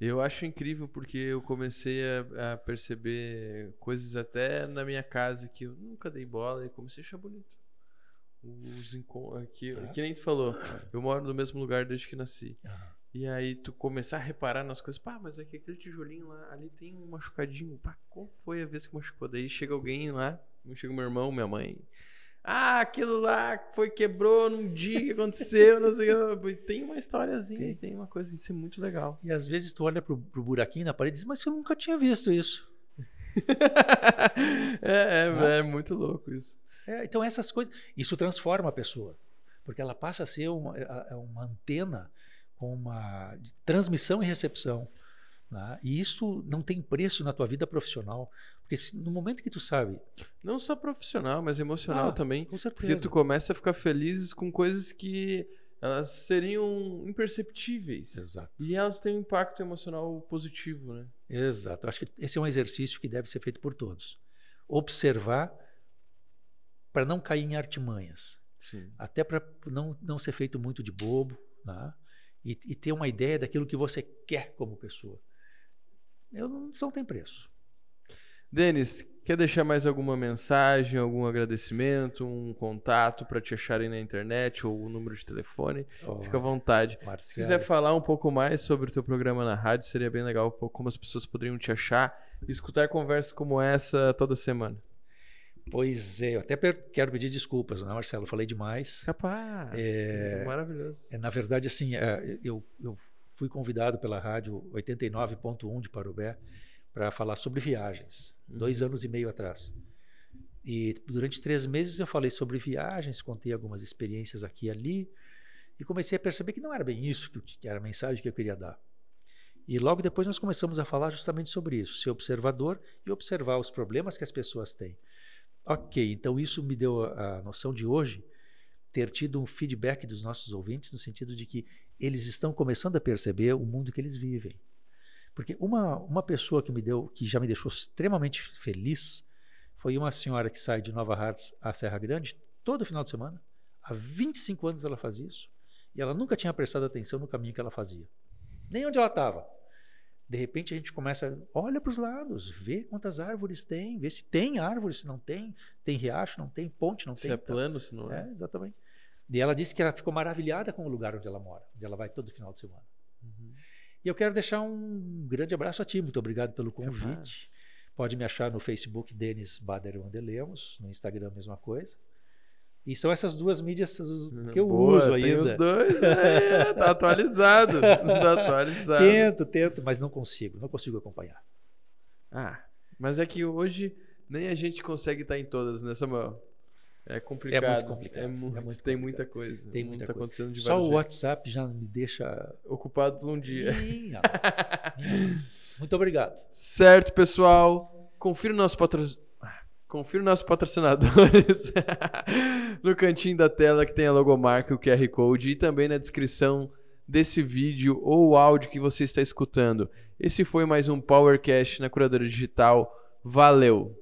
Eu acho incrível porque eu comecei a, a perceber coisas até na minha casa que eu nunca dei bola e comecei a achar bonito. Os que,
Tá.
que nem tu falou, eu moro no mesmo lugar desde que nasci.
Aham.
E aí tu começar a reparar nas coisas, pá, mas aqui aquele tijolinho lá, ali tem um machucadinho, pá, qual foi a vez que machucou? Daí chega alguém lá, chega meu irmão, minha mãe. Ah, aquilo lá foi quebrou num dia que aconteceu, não sei o que. Tem uma historiazinha,
Tem.
tem, uma coisa, isso é muito legal.
E às vezes tu olha pro, pro buraquinho na parede e diz, mas eu nunca tinha visto isso.
é, é,
Ah.
é muito louco isso.
É, então essas coisas, isso transforma a pessoa, porque ela passa a ser uma, uma antena com uma transmissão e recepção. Né? E isso não tem preço na tua vida profissional, porque se- no momento que tu sabe,
Não só profissional, mas emocional
Ah,
também.
com
Porque
certeza,
tu começa a ficar feliz com coisas que elas seriam imperceptíveis.
exato,
E elas têm um impacto emocional positivo, né?
exato. Eu acho que esse é um exercício que deve ser feito por todos. Observar para não cair em artimanhas.
Sim.
até para não, não ser feito muito de bobo, né? e, e ter uma ideia daquilo que você quer como pessoa. Eu não, isso não tem preço.
Denis, Quer deixar mais alguma mensagem, algum agradecimento, um contato para te acharem na internet ou o número de telefone?
Ó,
Fica à vontade. Se
Marcelo,
quiser falar um pouco mais sobre o teu programa na rádio, seria bem legal como as pessoas poderiam te achar e escutar conversas como essa toda semana.
Pois é, eu até quero pedir desculpas, né, Marcelo? Eu falei demais.
Capaz.
É-
Maravilhoso.
É, na verdade, assim, é, eu, eu fui convidado pela rádio 89.1 de Parubé para falar sobre viagens, dois anos e meio atrás. E durante três meses eu falei sobre viagens, contei algumas experiências aqui e ali, e comecei a perceber que não era bem isso que, eu que era a mensagem que eu queria dar. E logo depois nós começamos a falar justamente sobre isso, ser observador e observar os problemas que as pessoas têm. Ok, então isso me deu a, a noção de hoje ter tido um feedback dos nossos ouvintes no sentido de que eles estão começando a perceber o mundo que eles vivem. Porque uma, uma pessoa que me deu, que já me deixou extremamente feliz, foi uma senhora que sai de Nova Hartz à Serra Grande todo final de semana. Há 25 anos ela faz isso. E ela nunca tinha prestado atenção no caminho que ela fazia. Nem onde ela estava. De repente a gente começa, olha para os lados, vê quantas árvores tem, vê se tem árvore, se não tem, tem riacho, não tem, ponte, não
Se
tem.
é
Então,
plano, se não é.
é, exatamente. E ela disse que ela ficou maravilhada com o lugar onde ela mora, onde ela vai todo final de semana.
Uhum.
E eu quero deixar um grande abraço a ti, muito obrigado pelo convite. Pode me achar no Facebook Denis Bader Wandelemos, no Instagram a mesma coisa. E são essas duas mídias que eu
Boa,
uso
tem
ainda.
os dois, é, tá atualizado. tá atualizado.
Tento, tento, mas não consigo, não consigo acompanhar.
Ah, mas é que hoje nem a gente consegue estar em todas, né, Samuel? É complicado.
complicado,
É
é
muito,
muito
tem
complicado.
muita coisa.
Tem
muito
muita
tá
coisa.
acontecendo de
Só o
jeitos.
WhatsApp já me deixa.
Ocupado por um dia.
Ih, rapaz. Muito obrigado.
Certo, pessoal. Confira o nosso patrocinador. Confira os nossos patrocinadores no cantinho da tela que tem a logomarca, o QR Code e também na descrição desse vídeo ou áudio que você está escutando. Esse foi mais um Powercast na Curadora Digital. Valeu!